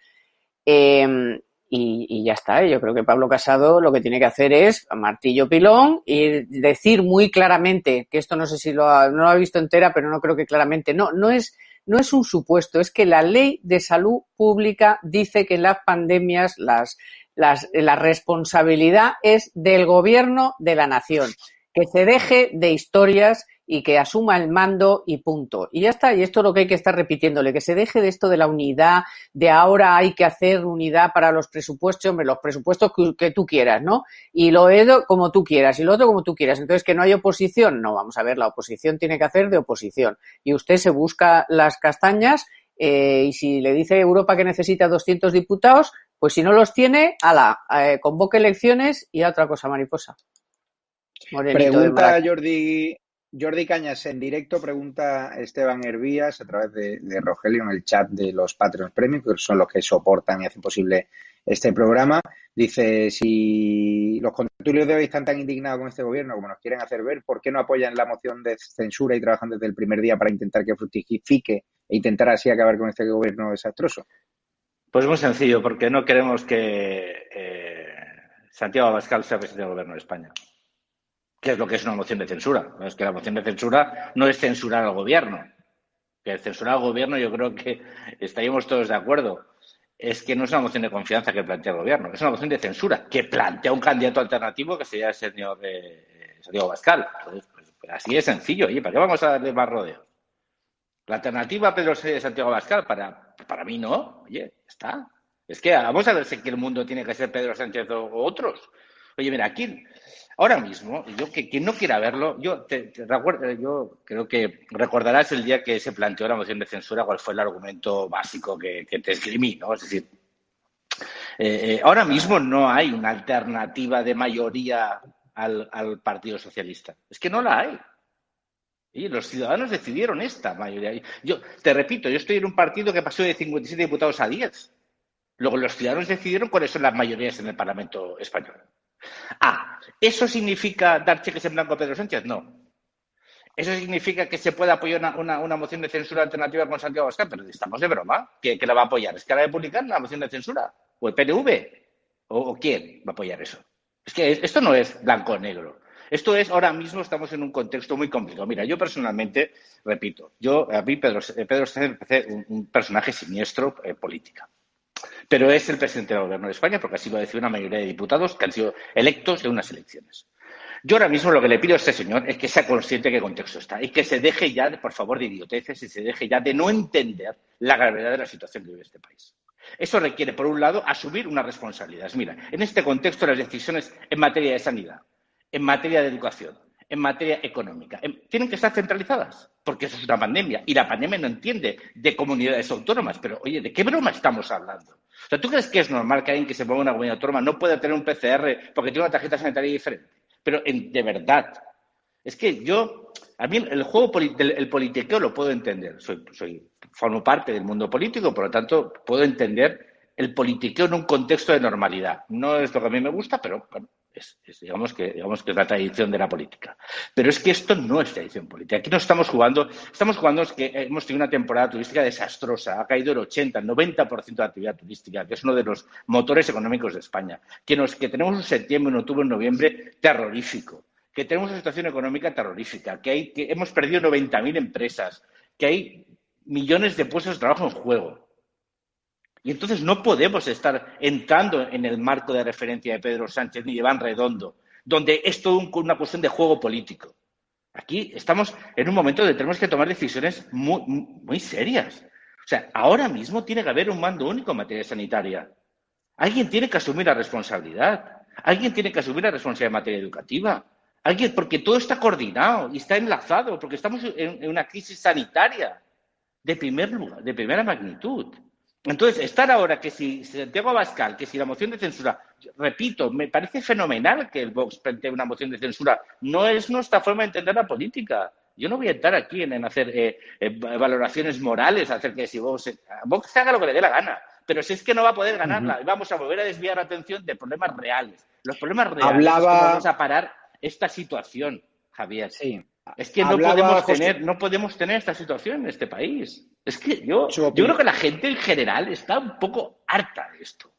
Eh, y, ya está. Yo creo que Pablo Casado lo que tiene que hacer es martillo pilón y decir muy claramente, que esto no sé si lo ha, no lo ha visto entera, pero no creo que claramente, no, no es, no es un supuesto, es que la ley de salud pública dice que las pandemias las, las, la responsabilidad es del gobierno de la nación, que se deje de historias y que asuma el mando y punto. Y ya está, y esto es lo que hay que estar repitiéndole, que se deje de esto de la unidad, de ahora hay que hacer unidad para los presupuestos, hombre, los presupuestos que, tú quieras, ¿no? Y lo EDO como tú quieras y lo otro como tú quieras. Entonces, que no hay oposición, no, vamos a ver, la oposición tiene que hacer de oposición. Y usted se busca las castañas eh, y si le dice Europa que necesita 200 diputados, pues si no los tiene, ala, eh, convoque elecciones y a otra cosa mariposa. Pregunta Jordi, Jordi Cañas en directo, pregunta Esteban Hervías a través de, Rogelio en el chat de los Patreons Premium, que son los que soportan y hacen posible este programa. Dice, si los contertulios de hoy están tan indignados con este gobierno como nos quieren hacer ver, ¿por qué no apoyan la moción de censura y trabajan desde el primer día para intentar que fructifique e intentar así acabar con este gobierno desastroso? Pues muy sencillo, porque no queremos que eh, Santiago Abascal sea presidente del gobierno de España. ¿Qué es lo que es una moción de censura? Es que la moción de censura no es censurar al gobierno. Que censurar al gobierno yo creo que estaríamos todos de acuerdo. Es que no es una moción de confianza que plantea el gobierno, es una moción de censura que plantea un candidato alternativo que sería el señor eh, Santiago Bascal. Entonces, pues, pues, así es sencillo. ¿Y para qué vamos a darle más rodeos? La alternativa a Pedro Santiago Bascal, para, para mí no. Oye, está. Es que vamos a ver si el mundo tiene que ser Pedro Sánchez o otros. Oye, mira, aquí Ahora mismo, yo que quien no quiera verlo, yo te, recuerdo, yo creo que recordarás el día que se planteó la moción de censura, cuál fue el argumento básico que, te escribí, ¿no? Es decir, eh, eh, ahora mismo no hay una alternativa de mayoría al, Partido Socialista. Es que no la hay. Y los ciudadanos decidieron esta mayoría. Yo te repito, yo estoy en un partido que pasó de 57 diputados a 10. Luego los ciudadanos decidieron cuáles son las mayorías en el Parlamento español. Ah, ¿eso significa dar cheques en blanco a Pedro Sánchez? No. ¿Eso significa que se puede apoyar una, moción de censura alternativa con Santiago Abascal? Pero estamos de broma. ¿Qué, la va a apoyar? ¿Es que la publicar la moción de censura? ¿O el PNV? ¿O, quién va a apoyar eso? Es que esto no es blanco o negro. Esto es, ahora mismo estamos en un contexto muy complicado. Mira, yo personalmente, repito, yo, a mí Pedro, Pedro Sánchez me parece un, personaje siniestro en política pero es el presidente del gobierno de España porque así lo decir una mayoría de diputados que han sido electos en unas elecciones. Yo ahora mismo lo que le pido a este señor es que sea consciente de qué contexto está y que se deje ya, por favor, de idioteces y se deje ya de no entender la gravedad de la situación que vive este país. Eso requiere, por un lado, asumir unas responsabilidades. Mira, en este contexto las decisiones en materia de sanidad, en materia de educación, en materia económica. Em, tienen que estar centralizadas, porque eso es una pandemia. Y la pandemia no entiende de comunidades autónomas. Pero, oye, ¿de qué broma estamos hablando? O sea, ¿tú crees que es normal que alguien que se ponga una comunidad autónoma no pueda tener un PCR porque tiene una tarjeta sanitaria diferente? Pero, de verdad, es que yo, a mí el juego, el politiqueo lo puedo entender. Soy, soy, formo parte del mundo político, por lo tanto, puedo entender el politiqueo en un contexto de normalidad. No es lo que a mí me gusta, pero bueno, es, digamos, que, digamos que es la tradición de la política. Pero es que esto no es tradición política. Aquí no estamos jugando, estamos jugando es que hemos tenido una temporada turística desastrosa, ha caído el 80, el 90% de la actividad turística, que es uno de los motores económicos de España. Que, nos, que tenemos un septiembre, un octubre, un noviembre terrorífico, que tenemos una situación económica terrorífica, que, hay, que hemos perdido 90.000 empresas, que hay millones de puestos de trabajo en juego y entonces no podemos estar entrando en el marco de referencia de Pedro Sánchez ni de Iván Redondo, donde es todo una cuestión de juego político. Aquí estamos en un momento donde tenemos que tomar decisiones muy, serias. O sea, ahora mismo tiene que haber un mando único en materia sanitaria. Alguien tiene que asumir la responsabilidad. Alguien tiene que asumir la responsabilidad en materia educativa. Alguien, porque todo está coordinado y está enlazado, porque estamos en, en una crisis sanitaria de, primer lugar, de primera magnitud. Entonces, estar ahora que si Santiago Abascal, que si la moción de censura, repito, me parece fenomenal que el Vox plantee una moción de censura. No es nuestra forma de entender la política. Yo no voy a estar aquí en, hacer eh, eh, valoraciones morales acerca de si Vox, Vox haga lo que le dé la gana. Pero si es que no va a poder ganarla, vamos a volver a desviar la atención de problemas reales. Los problemas reales Hablaba... vamos a parar esta situación, Javier. Sí. Es que no podemos, tener, no podemos tener esta situación en este país. Es que yo, yo creo que la gente en general está un poco harta de esto.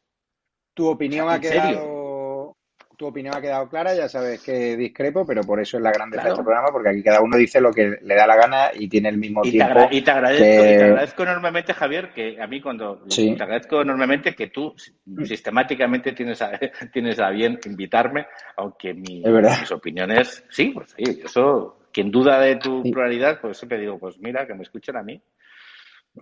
Tu opinión ha quedado tu opinión ha quedado clara, ya sabes que discrepo, pero por eso es la grandeza de este programa, porque aquí cada uno dice lo que le da la gana y tiene el mismo tiempo. y, te agradezco, enormemente, Javier, que a mí cuando te agradezco enormemente que tú sistemáticamente tienes a, tienes a bien invitarme, aunque mis opiniones, sí, pues sí, eso quien duda de tu pluralidad, pues siempre digo, pues mira, que me escuchen a mí.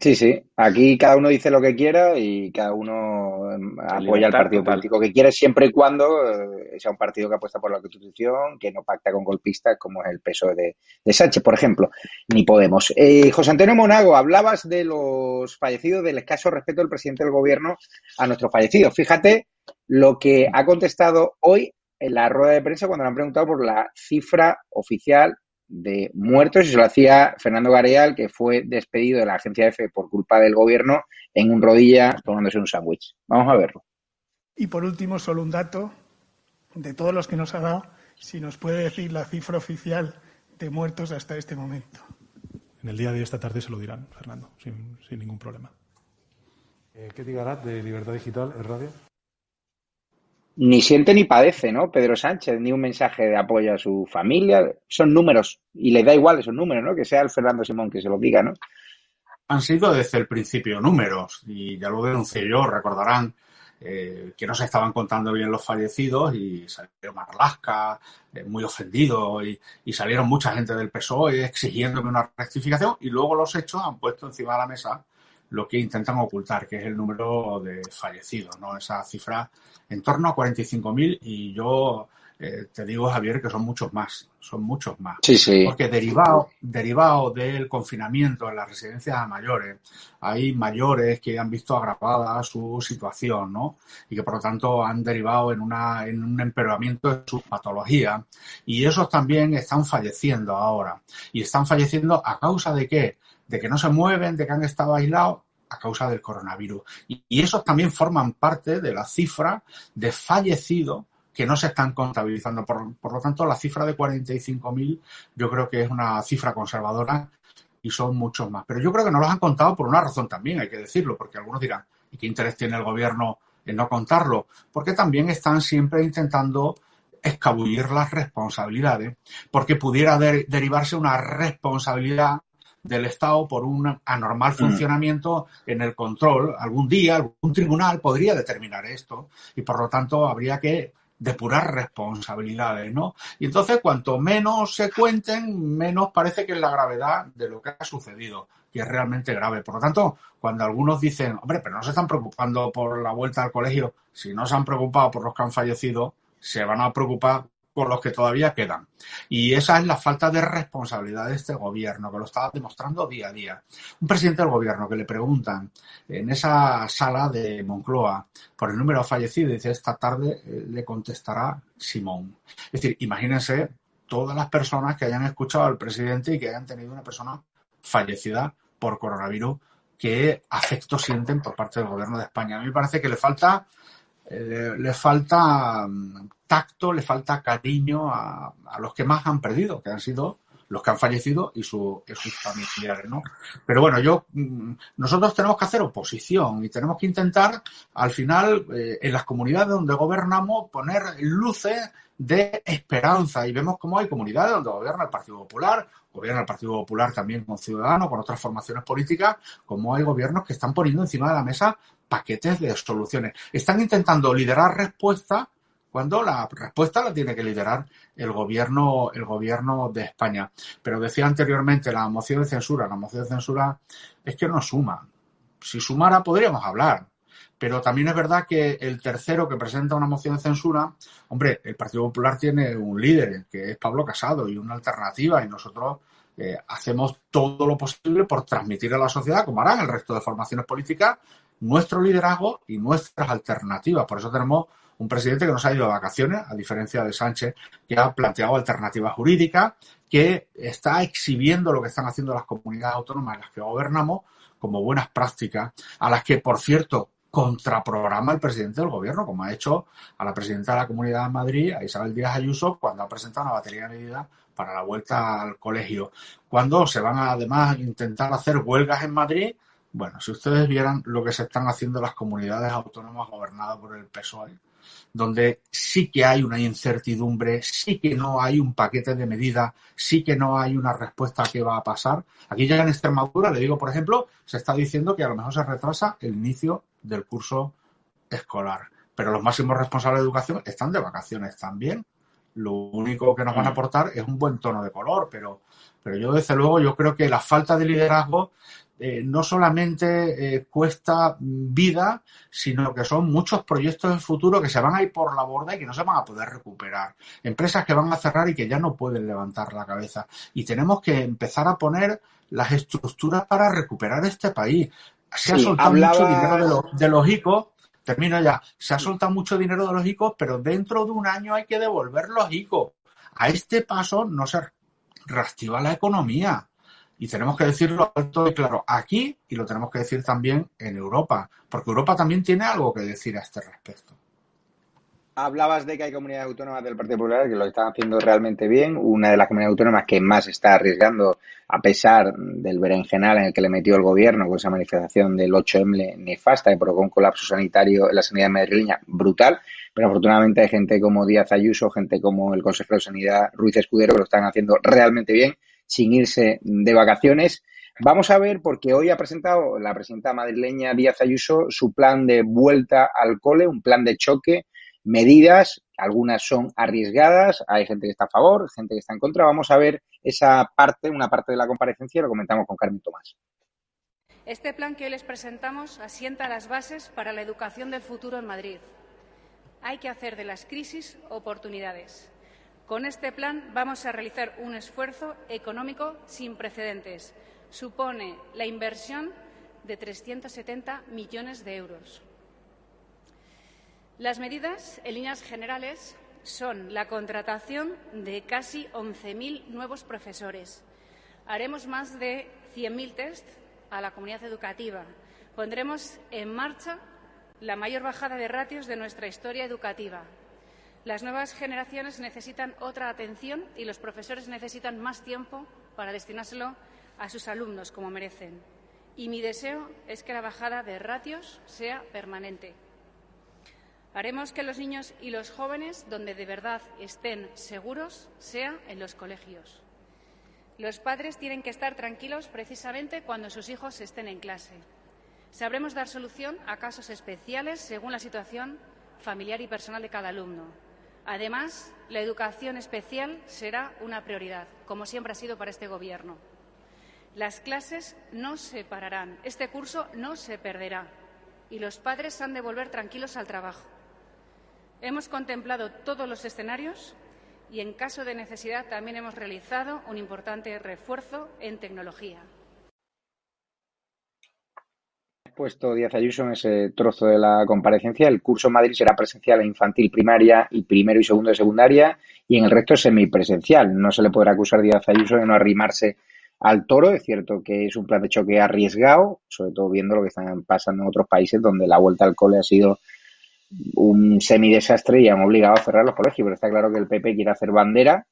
Sí, sí. Aquí cada uno dice lo que quiera y cada uno em, apoya al partido político que quiere siempre y cuando eh, sea un partido que apuesta por la Constitución, que no pacta con golpistas como es el peso de, Sánchez, por ejemplo, ni Podemos. Eh, José Antonio Monago, hablabas de los fallecidos, del escaso respeto del presidente del gobierno a nuestros fallecidos. Fíjate lo que ha contestado hoy en la rueda de prensa cuando le han preguntado por la cifra oficial de muertos y se lo hacía Fernando Gareal, que fue despedido de la agencia EFE por culpa del gobierno en un rodilla tomándose un sándwich. Vamos a verlo. Y por último, solo un dato de todos los que nos ha dado, si nos puede decir la cifra oficial de muertos hasta este momento. En el día de esta tarde se lo dirán, Fernando, sin, ningún problema. Eh, ¿Qué digará de Libertad Digital en radio? Ni siente ni padece, ¿no? Pedro Sánchez, ni un mensaje de apoyo a su familia. Son números, y le da igual esos números, ¿no? Que sea el Fernando Simón que se lo diga, ¿no? Han sido desde el principio números, y ya lo denuncié yo, recordarán eh, que no se estaban contando bien los fallecidos y salió Marlasca eh, muy ofendido y, y, salieron mucha gente del PSOE exigiéndome una rectificación y luego los hechos han puesto encima de la mesa lo que intentan ocultar, que es el número de fallecidos, ¿no? Esa cifra en torno a 45.000 y yo eh, te digo, Javier, que son muchos más, son muchos más. Sí, sí. Porque derivado, derivado del confinamiento en las residencias mayores, hay mayores que han visto agravada su situación, ¿no? Y que por lo tanto han derivado en, una, en un empeoramiento de su patología. Y esos también están falleciendo ahora. Y están falleciendo a causa de qué? De que no se mueven, de que han estado aislados a causa del coronavirus. Y, esos también forman parte de la cifra de fallecidos que no se están contabilizando. Por, por lo tanto, la cifra de 45.000 yo creo que es una cifra conservadora y son muchos más. Pero yo creo que no los han contado por una razón también, hay que decirlo, porque algunos dirán, ¿y qué interés tiene el gobierno en no contarlo? Porque también están siempre intentando escabullir las responsabilidades, porque pudiera derivarse una responsabilidad del Estado por un anormal mm. funcionamiento en el control. Algún día algún tribunal podría determinar esto y por lo tanto habría que depurar responsabilidades, ¿no? Y entonces cuanto menos se cuenten, menos parece que es la gravedad de lo que ha sucedido, que es realmente grave. Por lo tanto, cuando algunos dicen, hombre, pero no se están preocupando por la vuelta al colegio, si no se han preocupado por los que han fallecido, se van a preocupar por los que todavía quedan. Y esa es la falta de responsabilidad de este gobierno, que lo está demostrando día a día. Un presidente del gobierno que le preguntan en esa sala de Moncloa por el número fallecido, dice, esta tarde eh, le contestará Simón. Es decir, imagínense todas las personas que hayan escuchado al presidente y que hayan tenido una persona fallecida por coronavirus, qué afecto sienten por parte del gobierno de España. A mí me parece que le falta le falta mm, tacto, le falta cariño a, los que más han perdido, que han sido los que han fallecido y, sus familiares, ¿no? Pero bueno, yo, mm, nosotros tenemos que hacer oposición y tenemos que intentar, al final, eh, en las comunidades donde gobernamos, poner luces de esperanza y vemos cómo hay comunidades donde gobierna el Partido Popular, gobierna el Partido Popular también con Ciudadanos, con otras formaciones políticas, como hay gobiernos que están poniendo encima de la mesa paquetes de soluciones. Están intentando liderar respuesta cuando la respuesta la tiene que liderar el gobierno, el gobierno de España. Pero decía anteriormente, la moción de censura, la moción de censura es que no suma. Si sumara podríamos hablar. Pero también es verdad que el tercero que presenta una moción de censura, hombre, el Partido Popular tiene un líder, que es Pablo Casado, y una alternativa, y nosotros eh, hacemos todo lo posible por transmitir a la sociedad, como harán el resto de formaciones políticas, nuestro liderazgo y nuestras alternativas. Por eso tenemos un presidente que nos ha ido de vacaciones, a diferencia de Sánchez, que ha planteado alternativas jurídicas, que está exhibiendo lo que están haciendo las comunidades autónomas en las que gobernamos como buenas prácticas, a las que, por cierto, contraprograma el presidente del gobierno, como ha hecho a la presidenta de la Comunidad de Madrid, a Isabel Díaz Ayuso, cuando ha presentado una batería de medidas para la vuelta al colegio. Cuando se van a además intentar hacer huelgas en Madrid bueno, si ustedes vieran lo que se están haciendo las comunidades autónomas gobernadas por el PSOE, donde sí que hay una incertidumbre, sí que no hay un paquete de medidas, sí que no hay una respuesta a qué va a pasar. Aquí ya en Extremadura, le digo, por ejemplo, se está diciendo que a lo mejor se retrasa el inicio del curso escolar. Pero los máximos responsables de educación están de vacaciones también lo único que nos van a aportar es un buen tono de color, pero, pero yo desde luego yo creo que la falta de liderazgo eh, no solamente eh, cuesta vida, sino que son muchos proyectos de futuro que se van a ir por la borda y que no se van a poder recuperar. Empresas que van a cerrar y que ya no pueden levantar la cabeza. Y tenemos que empezar a poner las estructuras para recuperar este país. Se ha soltado mucho dinero de los, de los ICO, termino ya, se ha soltado mucho dinero de los ICO, pero dentro de un año hay que devolver los ICO. A este paso no se reactiva la economía. Y tenemos que decirlo alto y claro aquí y lo tenemos que decir también en Europa, porque Europa también tiene algo que decir a este respecto. Hablabas de que hay comunidades autónomas del Partido Popular que lo están haciendo realmente bien. Una de las comunidades autónomas que más está arriesgando, a pesar del berenjenal en el que le metió el gobierno con esa manifestación del 8M nefasta que provocó un colapso sanitario en la sanidad madrileña brutal. Pero afortunadamente hay gente como Díaz Ayuso, gente como el consejero de Sanidad Ruiz Escudero que lo están haciendo realmente bien sin irse de vacaciones. Vamos a ver, porque hoy ha presentado la presidenta madrileña Díaz Ayuso su plan de vuelta al cole, un plan de choque, medidas, algunas son arriesgadas, hay gente que está a favor, gente que está en contra. Vamos a ver esa parte, una parte de la comparecencia lo comentamos con Carmen Tomás. Este plan que hoy les presentamos asienta las bases para la educación del futuro en Madrid. Hay que hacer de las crisis oportunidades. Con este plan vamos a realizar un esfuerzo económico sin precedentes. Supone la inversión de 370 millones de euros. Las medidas, en líneas generales, son la contratación de casi 11.000 nuevos profesores. Haremos más de 100.000 test a la comunidad educativa. Pondremos en marcha la mayor bajada de ratios de nuestra historia educativa. Las nuevas generaciones necesitan otra atención y los profesores necesitan más tiempo para destinárselo a sus alumnos como merecen. Y mi deseo es que la bajada de ratios sea permanente. Haremos que los niños y los jóvenes, donde de verdad estén seguros, sea en los colegios. Los padres tienen que estar tranquilos precisamente cuando sus hijos estén en clase. Sabremos dar solución a casos especiales según la situación familiar y personal de cada alumno. Además, la educación especial será una prioridad, como siempre ha sido para este Gobierno. Las clases no se pararán, este curso no se perderá y los padres han de volver tranquilos al trabajo. Hemos contemplado todos los escenarios y, en caso de necesidad, también hemos realizado un importante refuerzo en tecnología puesto Díaz Ayuso en ese trozo de la comparecencia. El curso en Madrid será presencial e infantil primaria y primero y segundo de secundaria y en el resto semipresencial. No se le podrá acusar Díaz Ayuso de no arrimarse al toro. Es cierto que es un plan de choque arriesgado, sobre todo viendo lo que están pasando en otros países donde la vuelta al cole ha sido un semidesastre y han obligado a cerrar los colegios. Pero está claro que el PP quiere hacer bandera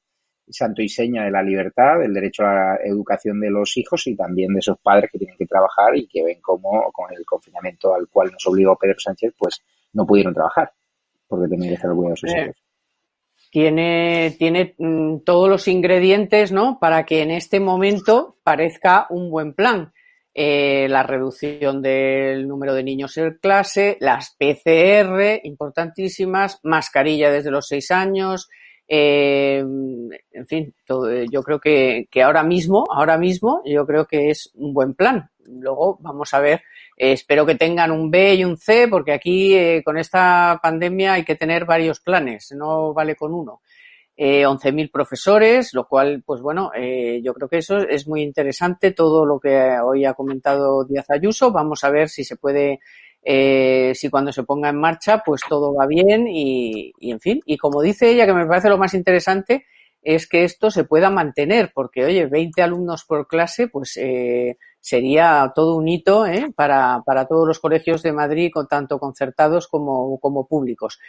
santo y seña de la libertad, del derecho a la educación de los hijos y también de esos padres que tienen que trabajar y que ven cómo con el confinamiento al cual nos obligó Pedro Sánchez, pues no pudieron trabajar porque tenían que estar cuidado de sus eh, hijos. Tiene, tiene mm, todos los ingredientes, ¿no? Para que en este momento parezca un buen plan. Eh, la reducción del número de niños en clase, las PCR, importantísimas, mascarilla desde los seis años, eh, en fin, eh, yo creo que, ahora mismo, ahora mismo, yo creo que es un buen plan. Luego vamos a ver, eh, espero que tengan un B y un C, porque aquí eh, con esta pandemia hay que tener varios planes, no vale con uno. Eh, 11.000 profesores, lo cual, pues bueno, yo creo que eso es muy interesante, todo lo que hoy ha comentado Díaz Ayuso. Vamos a ver si se puede eh, si cuando se ponga en marcha, pues todo va bien y, en fin. Y como dice ella, que me parece lo más interesante, es que esto se pueda mantener, porque oye, 20 alumnos por clase, pues eh, sería todo un hito ¿eh? para, para todos los colegios de Madrid, con, tanto concertados como, como públicos.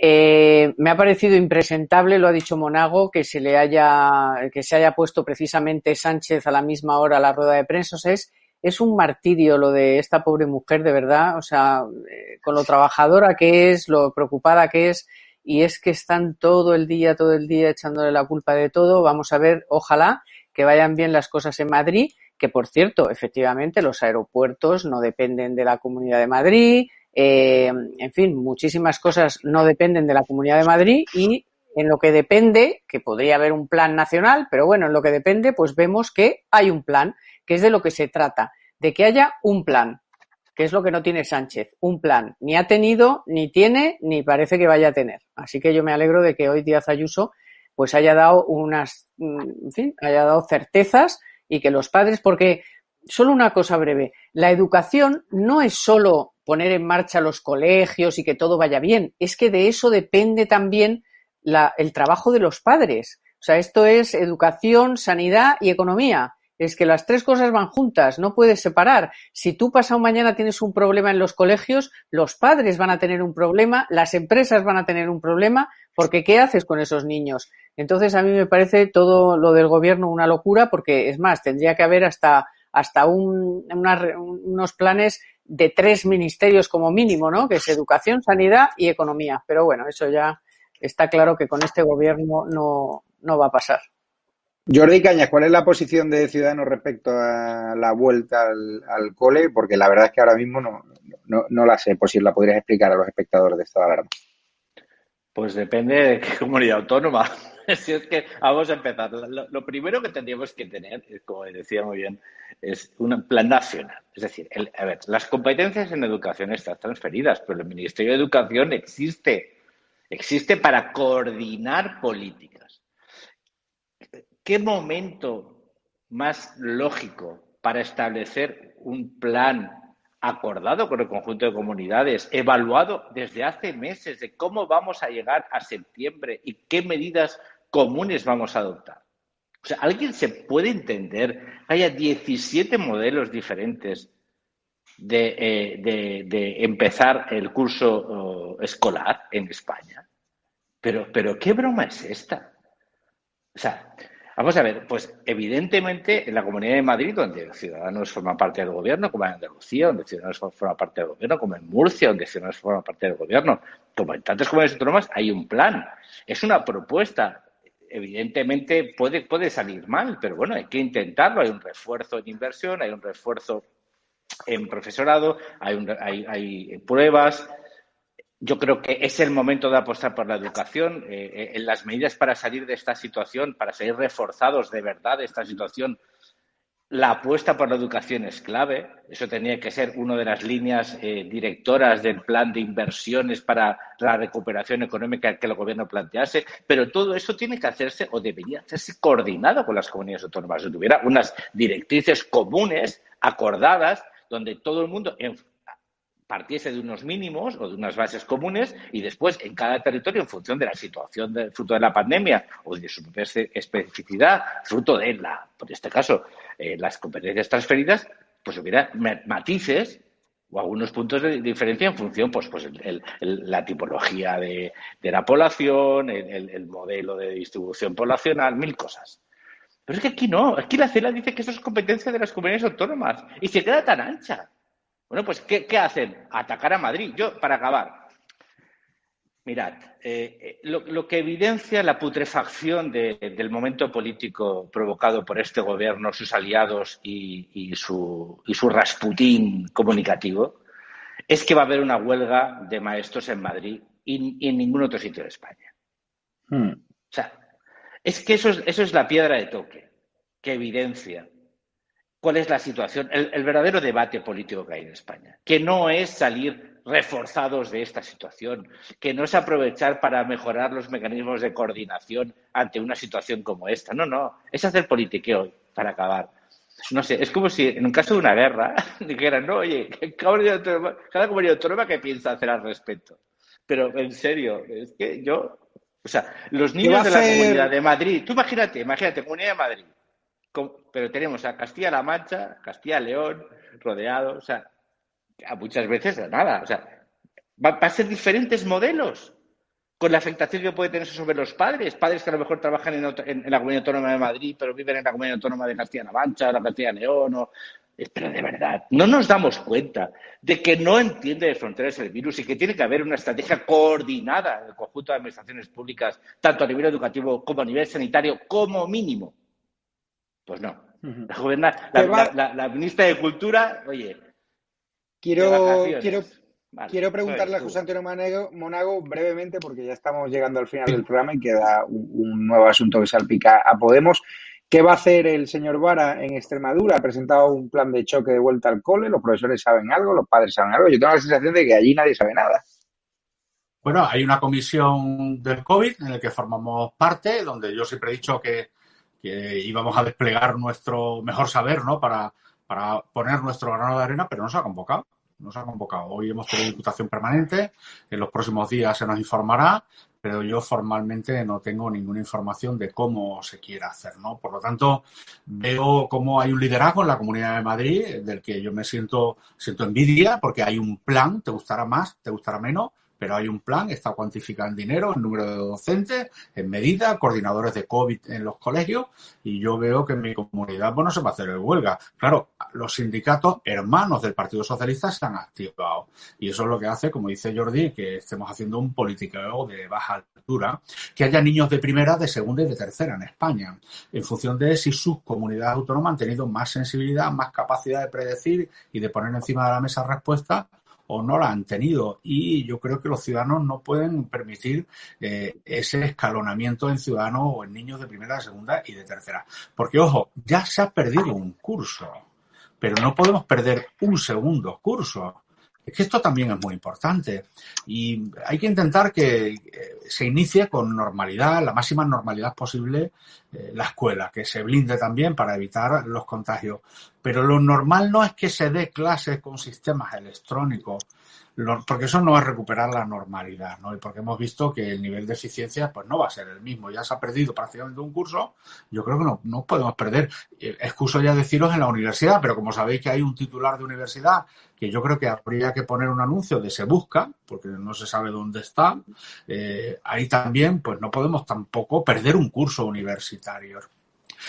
Me ha parecido impresentable, lo ha dicho Monago, que se le haya, que se haya puesto precisamente Sánchez a la misma hora a la rueda de prensa. Es es un martirio lo de esta pobre mujer, de verdad, o sea, eh, con lo trabajadora que es, lo preocupada que es, y es que están todo el día, todo el día echándole la culpa de todo. Vamos a ver, ojalá que vayan bien las cosas en Madrid, que por cierto, efectivamente, los aeropuertos no dependen de la Comunidad de Madrid, eh, en fin, muchísimas cosas no dependen de la Comunidad de Madrid y en lo que depende, que podría haber un plan nacional, pero bueno, en lo que depende, pues vemos que hay un plan, que es de lo que se trata, de que haya un plan, que es lo que no tiene Sánchez, un plan. Ni ha tenido, ni tiene, ni parece que vaya a tener. Así que yo me alegro de que hoy Díaz Ayuso pues haya dado unas, mm, en fin, haya dado certezas y que los padres, porque solo una cosa breve, la educación no es solo poner en marcha los colegios y que todo vaya bien, es que de eso depende también la, el trabajo de los padres. O sea, esto es educación, sanidad y economía. Es que las tres cosas van juntas, no puedes separar. Si tú pasado mañana tienes un problema en los colegios, los padres van a tener un problema, las empresas van a tener un problema, porque ¿qué haces con esos niños? Entonces a mí me parece todo lo del gobierno una locura, porque es más, tendría que haber hasta, hasta un, unos planes de tres ministerios como mínimo, ¿no? Que es educación, sanidad y economía. Pero bueno, eso ya está claro que con este gobierno no, no va a pasar. Jordi Cañas, ¿cuál es la posición de Ciudadanos respecto a la vuelta al, cole? Porque la verdad es que ahora mismo no, no, la sé, por si la podrías explicar a los espectadores de esta alarma. Pues depende de qué comunidad autónoma. si es que vamos a empezar. Lo, primero que tendríamos que tener, como decía muy bien, es un plan nacional. Es decir, a ver, las competencias en educación están transferidas, pero el Ministerio de Educación existe. Existe para coordinar políticas ¿Qué momento más lógico para establecer un plan acordado con el conjunto de comunidades, evaluado desde hace meses de cómo vamos a llegar a septiembre y qué medidas comunes vamos a adoptar? O sea, ¿alguien se puede entender que haya 17 modelos diferentes de, eh, empezar el curso oh, escolar en España? Pero, pero, ¿qué broma es esta? O sea, Vamos a ver, pues evidentemente en la Comunidad de Madrid, donde Ciudadanos forma parte del gobierno, como en Andalucía, donde Ciudadanos forma parte del gobierno, como en Murcia, donde Ciudadanos forma parte del gobierno, como en tantas comunidades autónomas, hay un plan. Es una propuesta. Evidentemente puede, puede salir mal, pero bueno, hay que intentarlo. Hay un refuerzo en inversión, hay un refuerzo en profesorado, hay, hay, hay pruebas, yo creo que es el momento de apostar por la educación. Eh, eh, en las medidas para salir de esta situación, para salir reforzados de verdad de esta situación, la apuesta por la educación es clave. Eso tenía que ser una de las líneas eh, directoras del plan de inversiones para la recuperación económica que el gobierno plantease. Pero todo eso tiene que hacerse o debería hacerse coordinado con las comunidades autónomas. Si tuviera unas directrices comunes, acordadas, donde todo el mundo, partiese de unos mínimos o de unas bases comunes y después en cada territorio, en función de la situación de, fruto de la pandemia o de su propia especificidad, fruto de la, por este caso, eh, las competencias transferidas, pues hubiera matices o algunos puntos de diferencia en función, pues, pues la tipología de, la población, el, modelo de distribución poblacional, mil cosas. Pero es que aquí no, aquí la CELA dice que eso es competencia de las comunidades autónomas y se queda tan ancha. Bueno, pues, ¿qué, hacen? Atacar a Madrid. Yo, para acabar, mirad, eh, eh, lo, que evidencia la putrefacción del momento político provocado por este gobierno, sus aliados y, su, y su rasputín comunicativo, es que va a haber una huelga de maestros en Madrid y, en ningún otro sitio de España. Hmm. O sea, es que eso es, eso es la piedra de toque que evidencia cuál es la situación, el, verdadero debate político que hay en España, que no es salir reforzados de esta situación, que no es aprovechar para mejorar los mecanismos de coordinación ante una situación como esta. No, no, es hacer politiqueo para acabar. No sé, es como si en un caso de una guerra dijeran, no, oye, cada comunidad autónoma que piensa hacer al respecto. Pero en serio, es que yo, o sea, los niños de la comunidad de Madrid, tú imagínate, imagínate, comunidad de Madrid, pero tenemos a Castilla-La Mancha, Castilla-León, rodeado, o sea, muchas veces nada, o sea, va, a ser diferentes modelos con la afectación que puede tener sobre los padres, padres que a lo mejor trabajan en, la Comunidad Autónoma de Madrid, pero viven en la Comunidad Autónoma de Castilla-La Mancha, la Castilla-León, o... pero de verdad, no nos damos cuenta de que no entiende de fronteras el virus y que tiene que haber una estrategia coordinada del conjunto de administraciones públicas, tanto a nivel educativo como a nivel sanitario, como mínimo pues no. La, la, ministra de Cultura, oye. Quiero, quiero, Quiero preguntarle a José Antonio Monago, brevemente, porque ya estamos llegando al final del programa y queda un, nuevo asunto que salpica a Podemos. ¿Qué va a hacer el señor Vara en Extremadura? Ha presentado un plan de choque de vuelta al cole, los profesores saben algo, los padres saben algo. Yo tengo la sensación de que allí nadie sabe nada. Bueno, hay una comisión del COVID en la que formamos parte, donde yo siempre he dicho que, íbamos a desplegar nuestro mejor saber, ¿no? Para, para poner nuestro grano de arena, pero no se ha convocado nos ha convocado. Hoy hemos tenido diputación permanente, en los próximos días se nos informará, pero yo formalmente no tengo ninguna información de cómo se quiera hacer, ¿no? Por lo tanto, veo cómo hay un liderazgo en la Comunidad de Madrid del que yo me siento, siento envidia porque hay un plan, te gustará más, te gustará menos, pero hay un plan, está cuantificado en dinero, en número de docentes, en medida, coordinadores de COVID en los colegios, y yo veo que en mi comunidad bueno, se va a hacer el huelga. Claro, los sindicatos hermanos del Partido Socialista se han activado, y eso es lo que hace, como dice Jordi, que estemos haciendo un político de baja altura, que haya niños de primera, de segunda y de tercera en España, en función de si sus comunidades autónomas han tenido más sensibilidad, más capacidad de predecir y de poner encima de la mesa respuestas o no la han tenido. Y yo creo que los ciudadanos no pueden permitir eh, ese escalonamiento en ciudadanos o en niños de primera, segunda y de tercera. Porque, ojo, ya se ha perdido un curso, pero no podemos perder un segundo curso. Es que esto también es muy importante y hay que intentar que eh, se inicie con normalidad, la máxima normalidad posible, eh, la escuela, que se blinde también para evitar los contagios. Pero lo normal no es que se dé clases con sistemas electrónicos porque eso no es recuperar la normalidad, ¿no? Y porque hemos visto que el nivel de eficiencia pues no va a ser el mismo. Ya se ha perdido prácticamente un curso, yo creo que no, no podemos perder. Eh, excuso ya deciros en la universidad, pero como sabéis que hay un titular de universidad que yo creo que habría que poner un anuncio de se busca, porque no se sabe dónde está, eh, ahí también pues no podemos tampoco perder un curso universitario.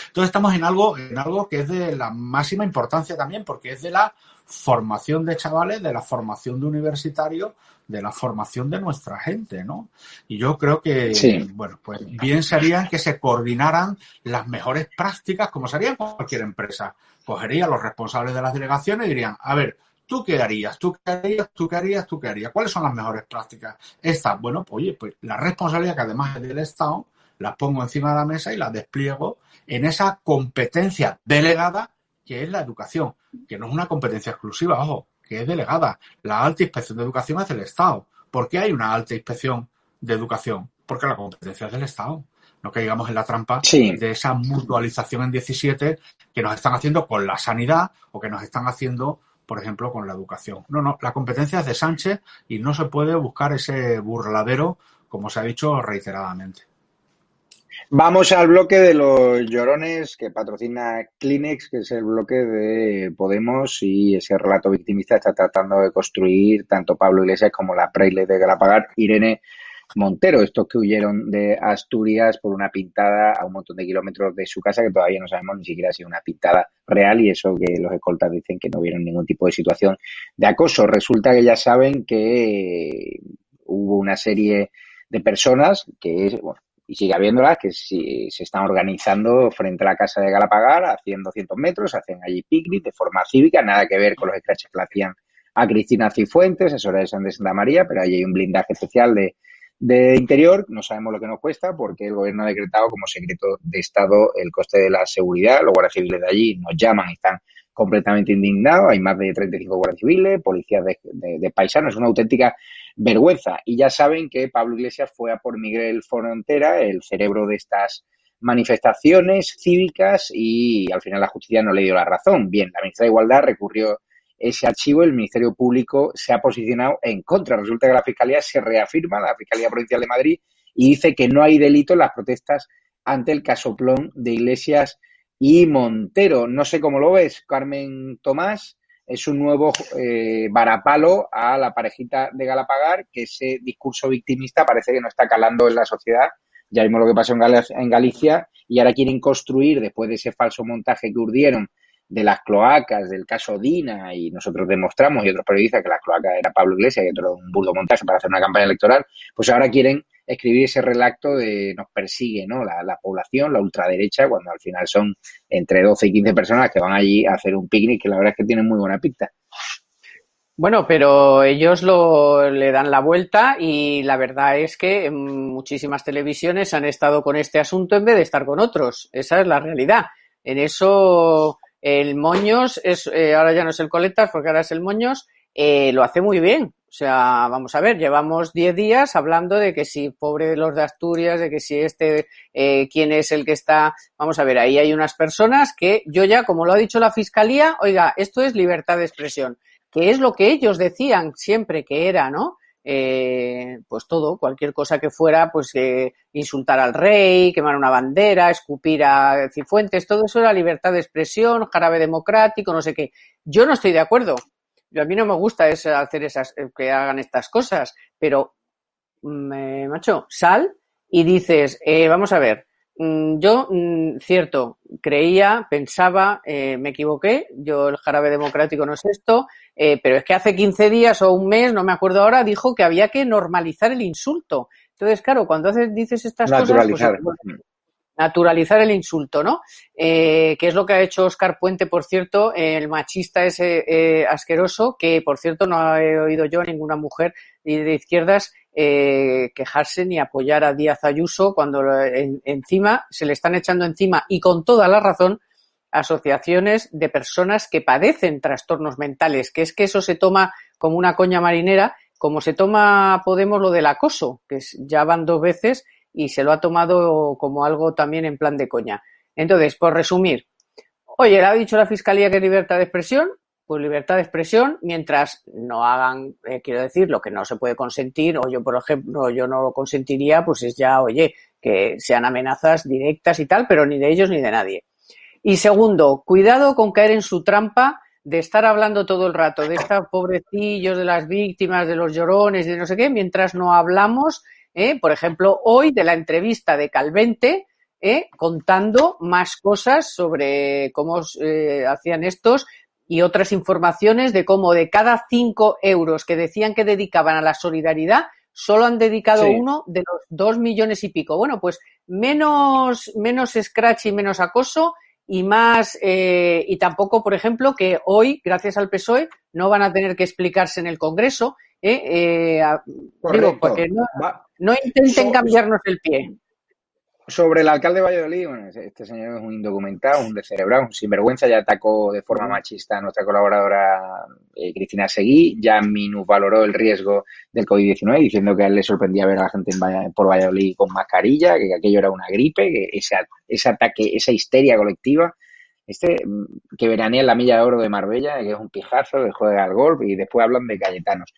Entonces estamos en algo, en algo que es de la máxima importancia también, porque es de la formación de chavales, de la formación de universitarios, de la formación de nuestra gente, ¿no? Y yo creo que, bueno, pues bien sería que se coordinaran las mejores prácticas, como sería cualquier empresa. Cogería los responsables de las delegaciones y dirían, a ver, ¿tú qué harías? ¿Tú qué harías? ¿Tú qué harías? ¿Tú qué harías? ¿Cuáles son las mejores prácticas? Estas, bueno, pues oye, pues la responsabilidad que además es del Estado, la pongo encima de la mesa y la despliego en esa competencia delegada que es la educación, que no es una competencia exclusiva, ojo, que es delegada. La alta inspección de educación es del Estado. ¿Por qué hay una alta inspección de educación? Porque la competencia es del Estado. No caigamos en la trampa de esa mutualización en 17 que nos están haciendo con la sanidad o que nos están haciendo, por ejemplo, con la educación. No, no, la competencia es de Sánchez y no se puede buscar ese burladero, como se ha dicho reiteradamente. Vamos al bloque de los llorones que patrocina Kleenex, que es el bloque de Podemos y ese relato victimista está tratando de construir tanto Pablo Iglesias como la Preile de Galapagar, Irene Montero, estos que huyeron de Asturias por una pintada a un montón de kilómetros de su casa que todavía no sabemos ni siquiera si es una pintada real y eso que los escoltas dicen que no vieron ningún tipo de situación de acoso. Resulta que ya saben que hubo una serie de personas que, bueno, y sigue habiéndolas que si, se están organizando frente a la casa de Galapagar, haciendo cientos metros, hacen allí picnic de forma cívica, nada que ver con los scratches que le hacían a Cristina Cifuentes, asesora de San de Santa María, pero ahí hay un blindaje especial de, de interior, no sabemos lo que nos cuesta porque el gobierno ha decretado como secreto de Estado el coste de la seguridad, los guardias civiles de allí nos llaman y están completamente indignados, hay más de 35 guardias civiles, policías de, de paisanos, es una auténtica vergüenza. Y ya saben que Pablo Iglesias fue a por Miguel Frontera, el cerebro de estas manifestaciones cívicas y al final la justicia no le dio la razón. Bien, la ministra de Igualdad recurrió ese archivo, el Ministerio Público se ha posicionado en contra. Resulta que la Fiscalía se reafirma, la Fiscalía Provincial de Madrid, y dice que no hay delito en las protestas ante el casoplón de Iglesias y Montero. No sé cómo lo ves, Carmen Tomás es un nuevo eh, varapalo a la parejita de Galapagar, que ese discurso victimista parece que no está calando en la sociedad. Ya vimos lo que pasó en, Galicia y ahora quieren construir, después de ese falso montaje que urdieron de las cloacas, del caso Dina, y nosotros demostramos, y otros periodistas, que las cloacas era Pablo Iglesias y otro un burdo montaje para hacer una campaña electoral, pues ahora quieren escribir ese relato de nos persigue ¿no? la, población, la ultraderecha, cuando al final son entre 12 y 15 personas que van allí a hacer un picnic, que la verdad es que tienen muy buena pinta. Bueno, pero ellos lo, le dan la vuelta y la verdad es que en muchísimas televisiones han estado con este asunto en vez de estar con otros. Esa es la realidad. En eso el Moños es eh, ahora ya no es el Coletas porque ahora es el Moños eh, lo hace muy bien. O sea, vamos a ver, llevamos 10 días hablando de que si pobre los de Asturias, de que si este, eh, quién es el que está. Vamos a ver, ahí hay unas personas que yo ya, como lo ha dicho la Fiscalía, oiga, esto es libertad de expresión que es lo que ellos decían siempre que era, ¿no? Eh, pues todo, cualquier cosa que fuera, pues eh, insultar al rey, quemar una bandera, escupir a Cifuentes, todo eso era libertad de expresión, jarabe democrático, no sé qué. Yo no estoy de acuerdo. Yo, a mí no me gusta hacer esas, eh, que hagan estas cosas, pero, mm, macho, sal y dices, vamos a ver, Mm, yo, mm, cierto, creía, pensaba, eh, me equivoqué, yo el jarabe democrático no es esto, eh, pero es que hace 15 días o un mes, no me acuerdo ahora, dijo que había que normalizar el insulto. Entonces, claro, cuando haces, dices estas cosas, pues, naturalizar el insulto, ¿no? Eh, que es lo que ha hecho Oscar Puente, por cierto, el machista ese asqueroso, que por cierto no he oído yo a ninguna mujer de izquierdas eh, quejarse ni apoyar a Díaz Ayuso cuando encima se le están echando encima y con toda la razón asociaciones de personas que padecen trastornos mentales, que es que eso se toma como una coña marinera, como se toma Podemos lo del acoso, que ya van dos veces y se lo ha tomado como algo también en plan de coña. Entonces, por resumir, oye, le ha dicho la Fiscalía que libertad de expresión, pues libertad de expresión mientras no hagan, eh, quiero decir, lo que no se puede consentir, o yo, por ejemplo, yo no lo consentiría, pues es ya, oye, que sean amenazas directas y tal, pero ni de ellos ni de nadie. Y segundo, cuidado con caer en su trampa de estar hablando todo el rato de estos pobrecillos, de las víctimas, de los llorones, de no sé qué, mientras no hablamos, eh, por ejemplo, hoy de la entrevista de Calvente, eh, contando más cosas sobre cómo hacían estos, y otras informaciones de cómo de cada cinco euros que decían que dedicaban a la solidaridad, solo han dedicado uno de los dos millones y pico. Bueno, pues menos, menos scratch y menos acoso y más, eh, y tampoco, por ejemplo, que hoy, gracias al PSOE, no van a tener que explicarse en el Congreso. ¿eh? eh digo, porque no, no intenten cambiarnos el pie. Sobre el alcalde de Valladolid, bueno, este señor es un indocumentado, un descerebrado, un sinvergüenza, ya atacó de forma machista a nuestra colaboradora eh, Cristina Seguí, ya minusvaloró el riesgo del COVID-19 diciendo que a él le sorprendía ver a la gente por Valladolid con mascarilla, que aquello era una gripe, que ese, ese ataque, esa histeria colectiva, este mm, que veranea en la milla de oro de Marbella, que es un pijazo, que juega al golf y después hablan de Cayetanos.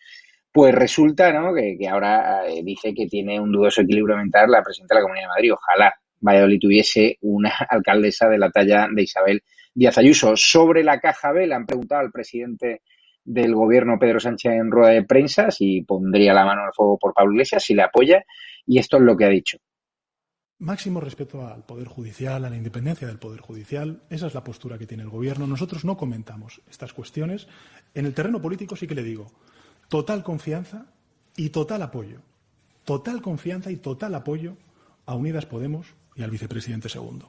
Pues resulta ¿no? que, ahora eh, dice que tiene un dudoso equilibrio mental la presidenta de la Comunidad de Madrid. Ojalá Valladolid tuviese una alcaldesa de la talla de Isabel Díaz Ayuso. Sobre la caja B le han preguntado al presidente del gobierno Pedro Sánchez en rueda de prensa si pondría la mano el fuego por Pablo Iglesias, si le apoya, y esto es lo que ha dicho. Máximo respeto al Poder Judicial, a la independencia del Poder Judicial. Esa es la postura que tiene el Gobierno. Nosotros no comentamos estas cuestiones. En el terreno político sí que le digo, total confianza y total apoyo. Total confianza y total apoyo a Unidas Podemos y al vicepresidente segundo.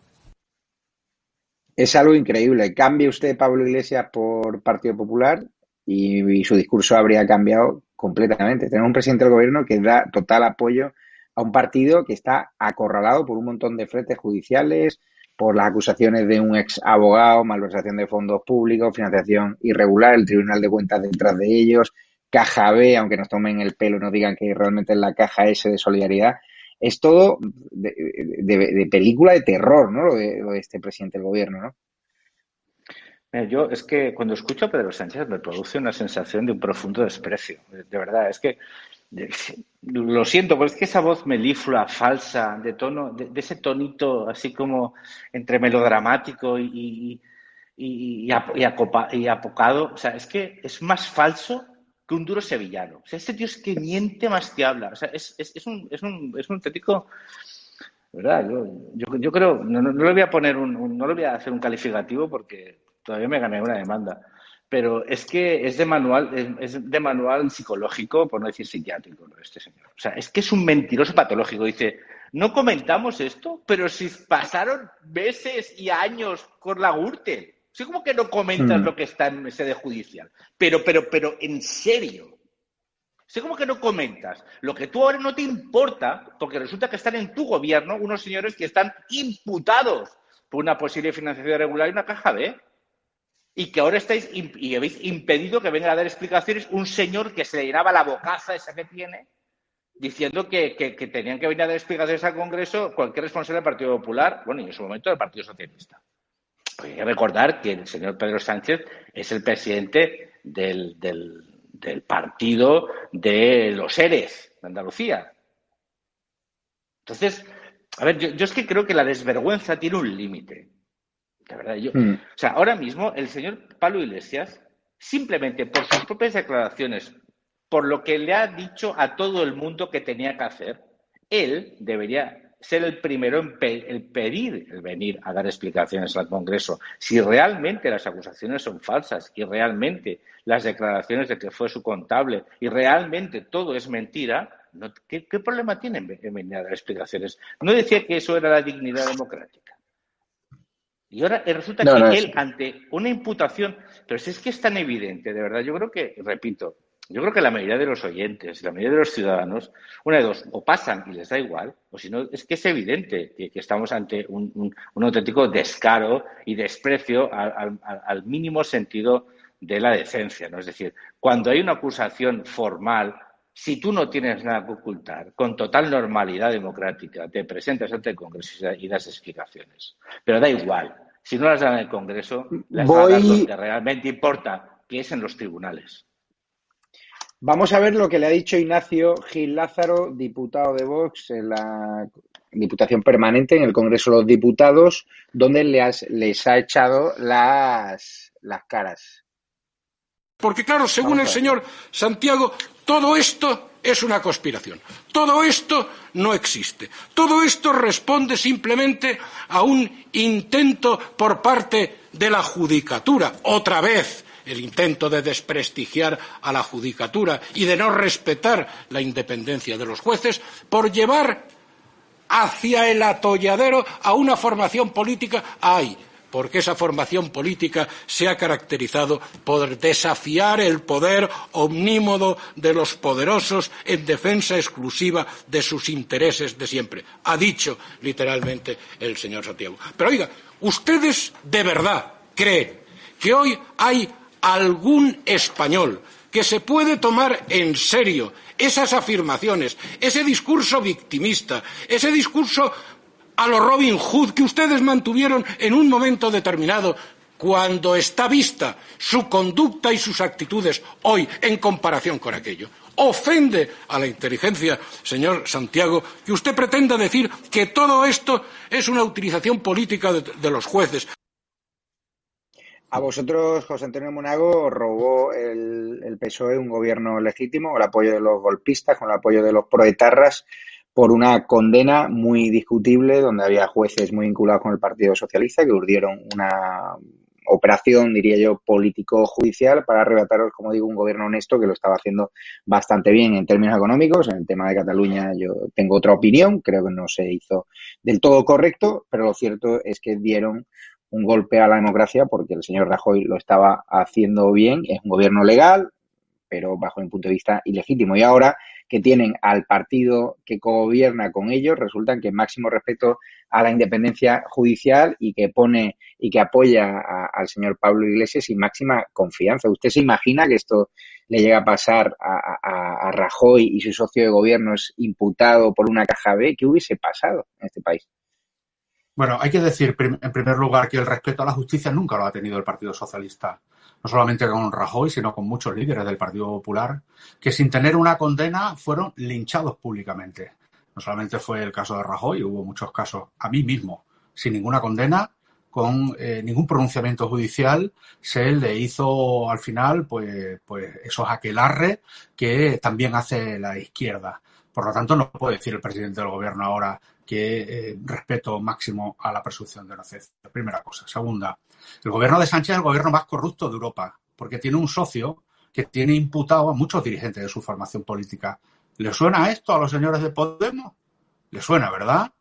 Es algo increíble. Cambie usted Pablo Iglesias por Partido Popular y, su discurso habría cambiado completamente. Tenemos un presidente del gobierno que da total apoyo a un partido que está acorralado por un montón de frentes judiciales, por las acusaciones de un ex abogado, malversación de fondos públicos, financiación irregular, el Tribunal de Cuentas detrás de ellos, caja B, aunque nos tomen el pelo y nos digan que realmente es la caja S de solidaridad, es todo de, película de terror, ¿no? Lo de, este presidente del gobierno, ¿no? yo es que cuando escucho a Pedro Sánchez me produce una sensación de un profundo desprecio. De verdad, es que lo siento, pero es que esa voz melíflua, falsa, de tono, de, ese tonito así como entre melodramático y, apocado, o sea, es que es más falso un duro sevillano. O sea, este tío es que miente más que habla. O sea, es, un, es un, es un ¿verdad? Yo, creo, no, no, le voy a poner un, no le voy a hacer un calificativo porque todavía me gané una demanda. Pero es que es de manual, es, de manual psicológico, por no decir psiquiátrico, este señor. O sea, es que es un mentiroso patológico. Dice, no comentamos esto, pero si pasaron meses y años con la Gürtel. Sé como que no comentas Mm. lo que está en sede judicial. Pero, pero, pero, en serio. Sé como que no comentas lo que tú ahora no te importa, porque resulta que están en tu gobierno unos señores que están imputados por una posible financiación irregular y una caja B. Y que ahora estáis y habéis impedido que venga a dar explicaciones un señor que se le llenaba la bocaza esa que tiene diciendo que, que- que tenían que venir a dar explicaciones al Congreso cualquier responsable del Partido Popular, bueno, y en su momento del Partido Socialista. Hay que recordar que el señor Pedro Sánchez es el presidente del, del- del partido de los seres de Andalucía. Entonces, a ver, yo, yo es que creo que la desvergüenza tiene un límite. De verdad, yo. Mm. O sea, ahora mismo el señor Pablo Iglesias, simplemente por sus propias declaraciones, por lo que le ha dicho a todo el mundo que tenía que hacer, él debería ser el primero en pe- el pedir el venir a dar explicaciones al Congreso. Si realmente las acusaciones son falsas y realmente las declaraciones de que fue su contable y realmente todo es mentira, no- ¿qué, qué problema tienen en en venir a dar explicaciones? No decía que eso era la dignidad democrática. Y ahora eh, resulta No, que no, él, ante una imputación, pero si es que es tan evidente, de verdad, yo creo que, repito, yo creo que la mayoría de los oyentes, la mayoría de los ciudadanos, una de dos, o pasan y les da igual, o si no, es que es evidente que, que estamos ante un, un- un auténtico descaro y desprecio al, al- al- al mínimo sentido de la decencia, ¿no? Es decir, cuando hay una acusación formal, si tú no tienes nada que ocultar, con total normalidad democrática, te presentas ante el Congreso y da- y das explicaciones. Pero da igual, si no las dan en el Congreso, las Voy- donde realmente importa, que es en los tribunales. Vamos a ver lo que le ha dicho Ignacio Gil Lázaro, diputado de Vox en la Diputación Permanente en el Congreso de los Diputados, donde le has- les ha echado las, las caras. Porque claro, según el señor Santiago, todo esto es una conspiración. Todo esto no existe. Todo esto responde simplemente a un intento por parte de la judicatura. Otra vez el intento de desprestigiar a la judicatura y de no respetar la independencia de los jueces por llevar hacia el atolladero a una formación política. ¡Ay! Porque esa formación política se ha caracterizado por desafiar el poder omnímodo de los poderosos en defensa exclusiva de sus intereses de siempre. Ha dicho literalmente el señor Santiago. Pero oiga, ¿ustedes de verdad creen que hoy hay algún español que se puede tomar en serio esas afirmaciones, ese discurso victimista, ese discurso a lo Robin Hood que ustedes mantuvieron en un momento determinado cuando está vista su conducta y sus actitudes hoy en comparación con aquello. Ofende a la inteligencia, señor Santiago, que usted pretenda decir que todo esto es una utilización política de, de los jueces. A vosotros, José Antonio Monago, robó el, el PSOE un gobierno legítimo, con el apoyo de los golpistas, con el apoyo de los proetarras, por una condena muy discutible, donde había jueces muy vinculados con el Partido Socialista que urdieron una operación, diría yo, político-judicial para arrebataros, como digo, un gobierno honesto que lo estaba haciendo bastante bien en términos económicos. En el tema de Cataluña yo tengo otra opinión, creo que no se hizo del todo correcto, pero lo cierto es que dieron un golpe a la democracia porque el señor Rajoy lo estaba haciendo bien, es un gobierno legal, pero bajo mi punto de vista ilegítimo. Y ahora que tienen al partido que gobierna con ellos, resultan que máximo respeto a la independencia judicial y que pone y que apoya a- al señor Pablo Iglesias y máxima confianza. ¿Usted se imagina que esto le llega a pasar a, a- a Rajoy y su socio de gobierno es imputado por una caja B? ¿Qué hubiese pasado en este país? Bueno, hay que decir en primer lugar que el respeto a la justicia nunca lo ha tenido el Partido Socialista. No solamente con Rajoy, sino con muchos líderes del Partido Popular, que sin tener una condena fueron linchados públicamente. No solamente fue el caso de Rajoy, hubo muchos casos a mí mismo, sin ninguna condena, con eh, ningún pronunciamiento judicial, se le hizo al final pues, pues esos aquelarres que también hace la izquierda. Por lo tanto, no puede decir el presidente del gobierno ahora que eh, respeto máximo a la presunción de inocencia. Primera cosa. Segunda, el gobierno de Sánchez es el gobierno más corrupto de Europa, porque tiene un socio que tiene imputado a muchos dirigentes de su formación política. ¿Le suena esto a los señores de Podemos? ¿Le suena, verdad?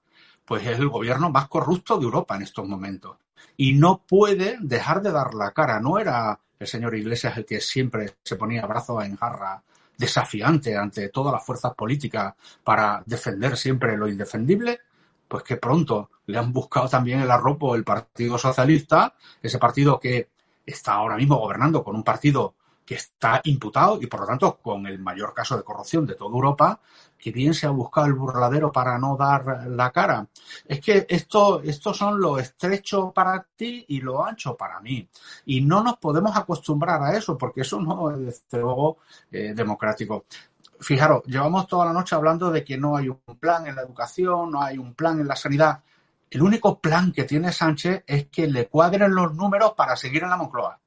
Pues es el gobierno más corrupto de Europa en estos momentos. y no puede dejar de dar la cara. No era el señor Iglesias el que siempre se ponía brazos en jarra desafiante ante todas las fuerzas políticas para defender siempre lo indefendible, pues que pronto le han buscado también el arropo el Partido Socialista, ese partido que está ahora mismo gobernando con un partido que está imputado y por lo tanto con el mayor caso de corrupción de toda Europa, que bien se ha buscado el burladero para no dar la cara. Es que esto, estos son lo estrecho para ti y lo ancho para mí. Y no nos podemos acostumbrar a eso, porque eso no es, desde luego, eh, democrático. Fijaros, llevamos toda la noche hablando de que no hay un plan en la educación, no hay un plan en la sanidad. El único plan que tiene Sánchez es que le cuadren los números para seguir en la Moncloa.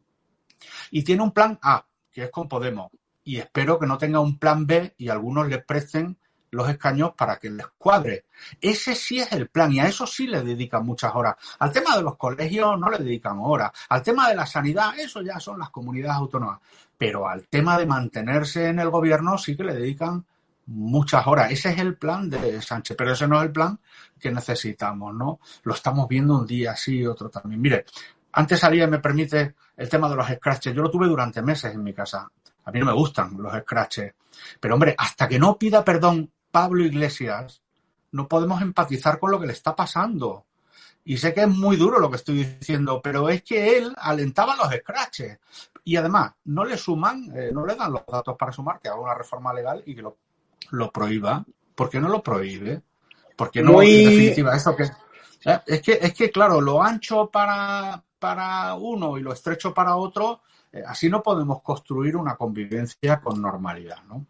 Y tiene un plan A, que es con Podemos. Y espero que no tenga un plan B y algunos le presten los escaños para que les cuadre. Ese sí es el plan y a eso sí le dedican muchas horas. Al tema de los colegios no le dedican horas. Al tema de la sanidad, eso ya son las comunidades autónomas. Pero al tema de mantenerse en el gobierno sí que le dedican muchas horas. Ese es el plan de Sánchez, pero ese no es el plan que necesitamos, ¿no? Lo estamos viendo un día sí, otro también. Mire, antes salía, me permite, el tema de los scratches. Yo lo tuve durante meses en mi casa. A mí no me gustan los scratches. Pero hombre, hasta que no pida perdón Pablo Iglesias, no podemos empatizar con lo que le está pasando. Y sé que es muy duro lo que estoy diciendo, pero es que él alentaba los scratches. Y además, no le suman, eh, no le dan los datos para sumar, que haga una reforma legal y que lo, lo prohíba. ¿Por qué no lo prohíbe? Porque no, en definitiva, eso que. Eh, es que, es que, claro, lo ancho para, para uno y lo estrecho para otro, eh, así no podemos construir una convivencia con normalidad, ¿no?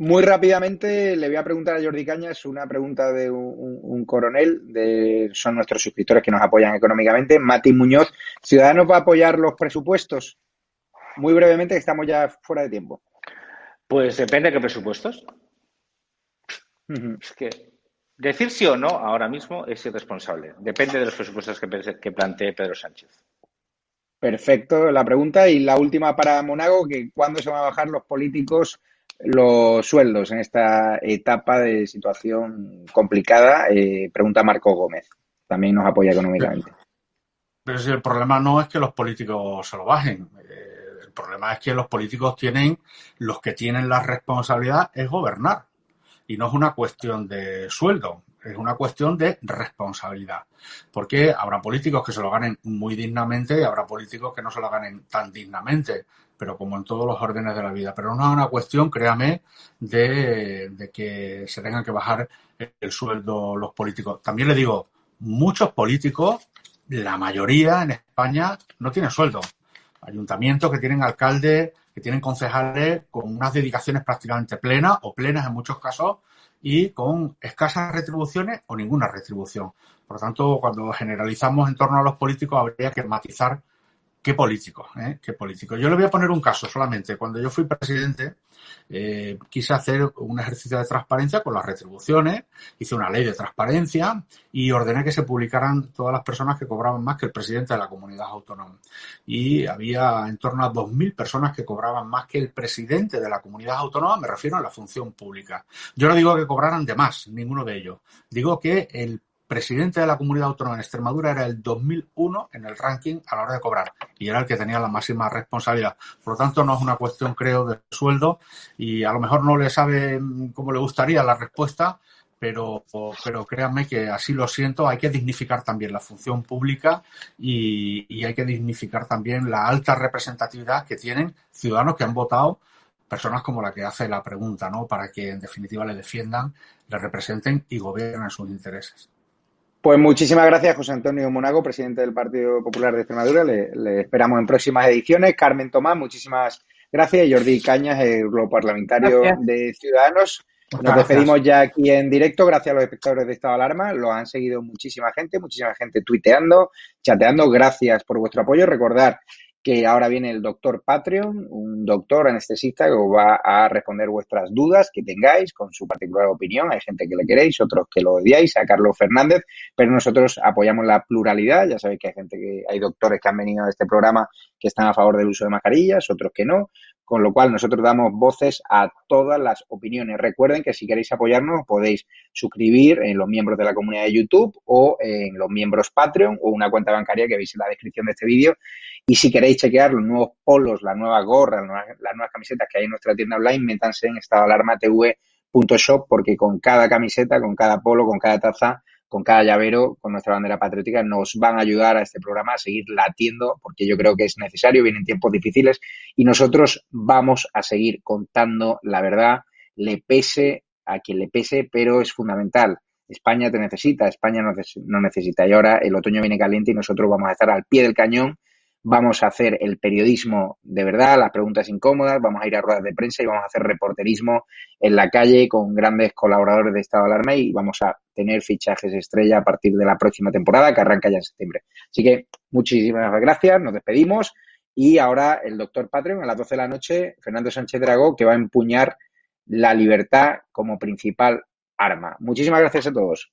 Muy rápidamente le voy a preguntar a Jordi Cañas una pregunta de un, coronel, de, son nuestros suscriptores que nos apoyan económicamente. Mati Muñoz, ¿Ciudadanos va a apoyar los presupuestos? Muy brevemente, que estamos ya fuera de tiempo. Pues depende de qué presupuestos. Es que Decir sí o no ahora mismo es irresponsable. Depende de los presupuestos que, que plantee Pedro Sánchez. Perfecto, la pregunta. Y la última para Monago, que ¿cuándo se van a bajar los políticos los sueldos en esta etapa de situación complicada? Eh, pregunta Marco Gómez. También nos apoya económicamente. Pero si el problema no es que los políticos se lo bajen. Eh, el problema es que los políticos tienen, los que tienen la responsabilidad es gobernar. Y no es una cuestión de sueldo, es una cuestión de responsabilidad. Porque habrá políticos que se lo ganen muy dignamente y habrá políticos que no se lo ganen tan dignamente, pero como en todos los órdenes de la vida. Pero no es una cuestión, créame, de, que se tengan que bajar el sueldo los políticos. También le digo, muchos políticos, la mayoría en España, no tienen sueldo. Ayuntamientos que tienen alcaldes que tienen concejales con unas dedicaciones prácticamente plenas o plenas en muchos casos y con escasas retribuciones o ninguna retribución. Por lo tanto, cuando generalizamos en torno a los políticos, habría que matizar qué político, ¿eh? qué político. Yo le voy a poner un caso solamente. Cuando yo fui presidente, eh, quise hacer un ejercicio de transparencia con las retribuciones, hice una ley de transparencia y ordené que se publicaran todas las personas que cobraban más que el presidente de la comunidad autónoma. Y había en torno a 2.000 personas que cobraban más que el presidente de la comunidad autónoma, me refiero a la función pública. Yo no digo que cobraran de más, ninguno de ellos. Digo que el presidente de la comunidad autónoma en Extremadura era el 2001 en el ranking a la hora de cobrar y era el que tenía la máxima responsabilidad. Por lo tanto, no es una cuestión, creo, de sueldo y a lo mejor no le sabe cómo le gustaría la respuesta, pero, pero créanme que así lo siento, hay que dignificar también la función pública y, y hay que dignificar también la alta representatividad que tienen ciudadanos que han votado personas como la que hace la pregunta, ¿no? Para que en definitiva le defiendan, le representen y gobiernen sus intereses. Pues muchísimas gracias, José Antonio Monago, presidente del Partido Popular de Extremadura. Le, esperamos en próximas ediciones. Carmen Tomás, muchísimas gracias. Jordi Cañas, el parlamentario de Ciudadanos. Nos despedimos ya aquí en directo. Gracias a los espectadores de Estado de Alarma. Lo han seguido muchísima gente, muchísima gente tuiteando, chateando. Gracias por vuestro apoyo. Recordar que ahora viene el doctor Patreon, un doctor anestesista que os va a responder vuestras dudas que tengáis con su particular opinión. Hay gente que le queréis, otros que lo odiáis, a Carlos Fernández, pero nosotros apoyamos la pluralidad. Ya sabéis que hay gente que, hay doctores que han venido a este programa que están a favor del uso de mascarillas, otros que no con lo cual nosotros damos voces a todas las opiniones. Recuerden que si queréis apoyarnos podéis suscribir en los miembros de la comunidad de YouTube o en los miembros Patreon o una cuenta bancaria que veis en la descripción de este vídeo. Y si queréis chequear los nuevos polos, las nuevas gorras, las nuevas camisetas que hay en nuestra tienda online, métanse en estadoalarmatv.shop porque con cada camiseta, con cada polo, con cada taza con cada llavero, con nuestra bandera patriótica, nos van a ayudar a este programa a seguir latiendo, porque yo creo que es necesario, vienen tiempos difíciles y nosotros vamos a seguir contando la verdad, le pese a quien le pese, pero es fundamental. España te necesita, España no necesita. Y ahora el otoño viene caliente y nosotros vamos a estar al pie del cañón vamos a hacer el periodismo de verdad, las preguntas incómodas, vamos a ir a ruedas de prensa y vamos a hacer reporterismo en la calle con grandes colaboradores de Estado de Alarma y vamos a tener fichajes estrella a partir de la próxima temporada que arranca ya en septiembre. Así que muchísimas gracias, nos despedimos y ahora el doctor Patreon a las 12 de la noche, Fernando Sánchez Dragó, que va a empuñar la libertad como principal arma. Muchísimas gracias a todos.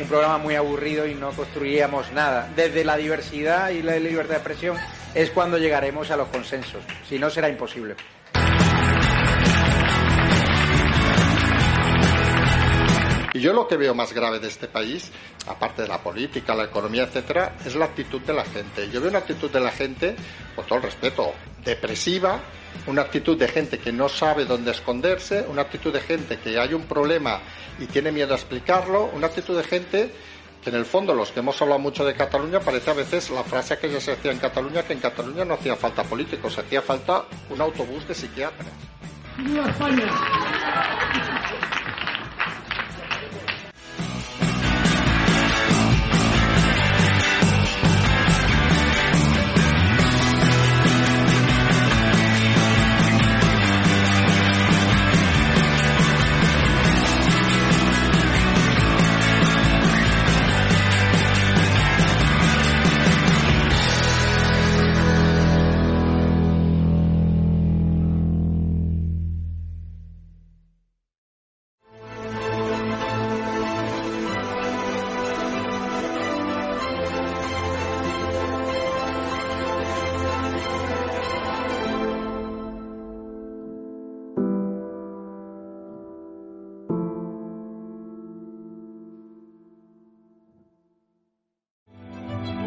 un programa muy aburrido y no construiríamos nada. Desde la diversidad y la libertad de expresión es cuando llegaremos a los consensos, si no será imposible. Y yo lo que veo más grave de este país, aparte de la política, la economía, etcétera, es la actitud de la gente. Yo veo una actitud de la gente, con todo el respeto, depresiva, una actitud de gente que no sabe dónde esconderse, una actitud de gente que hay un problema y tiene miedo a explicarlo, una actitud de gente que en el fondo los que hemos hablado mucho de Cataluña parece a veces la frase que ya se hacía en Cataluña que en Cataluña no hacía falta políticos, hacía falta un autobús de psiquiatras. ¡Viva España!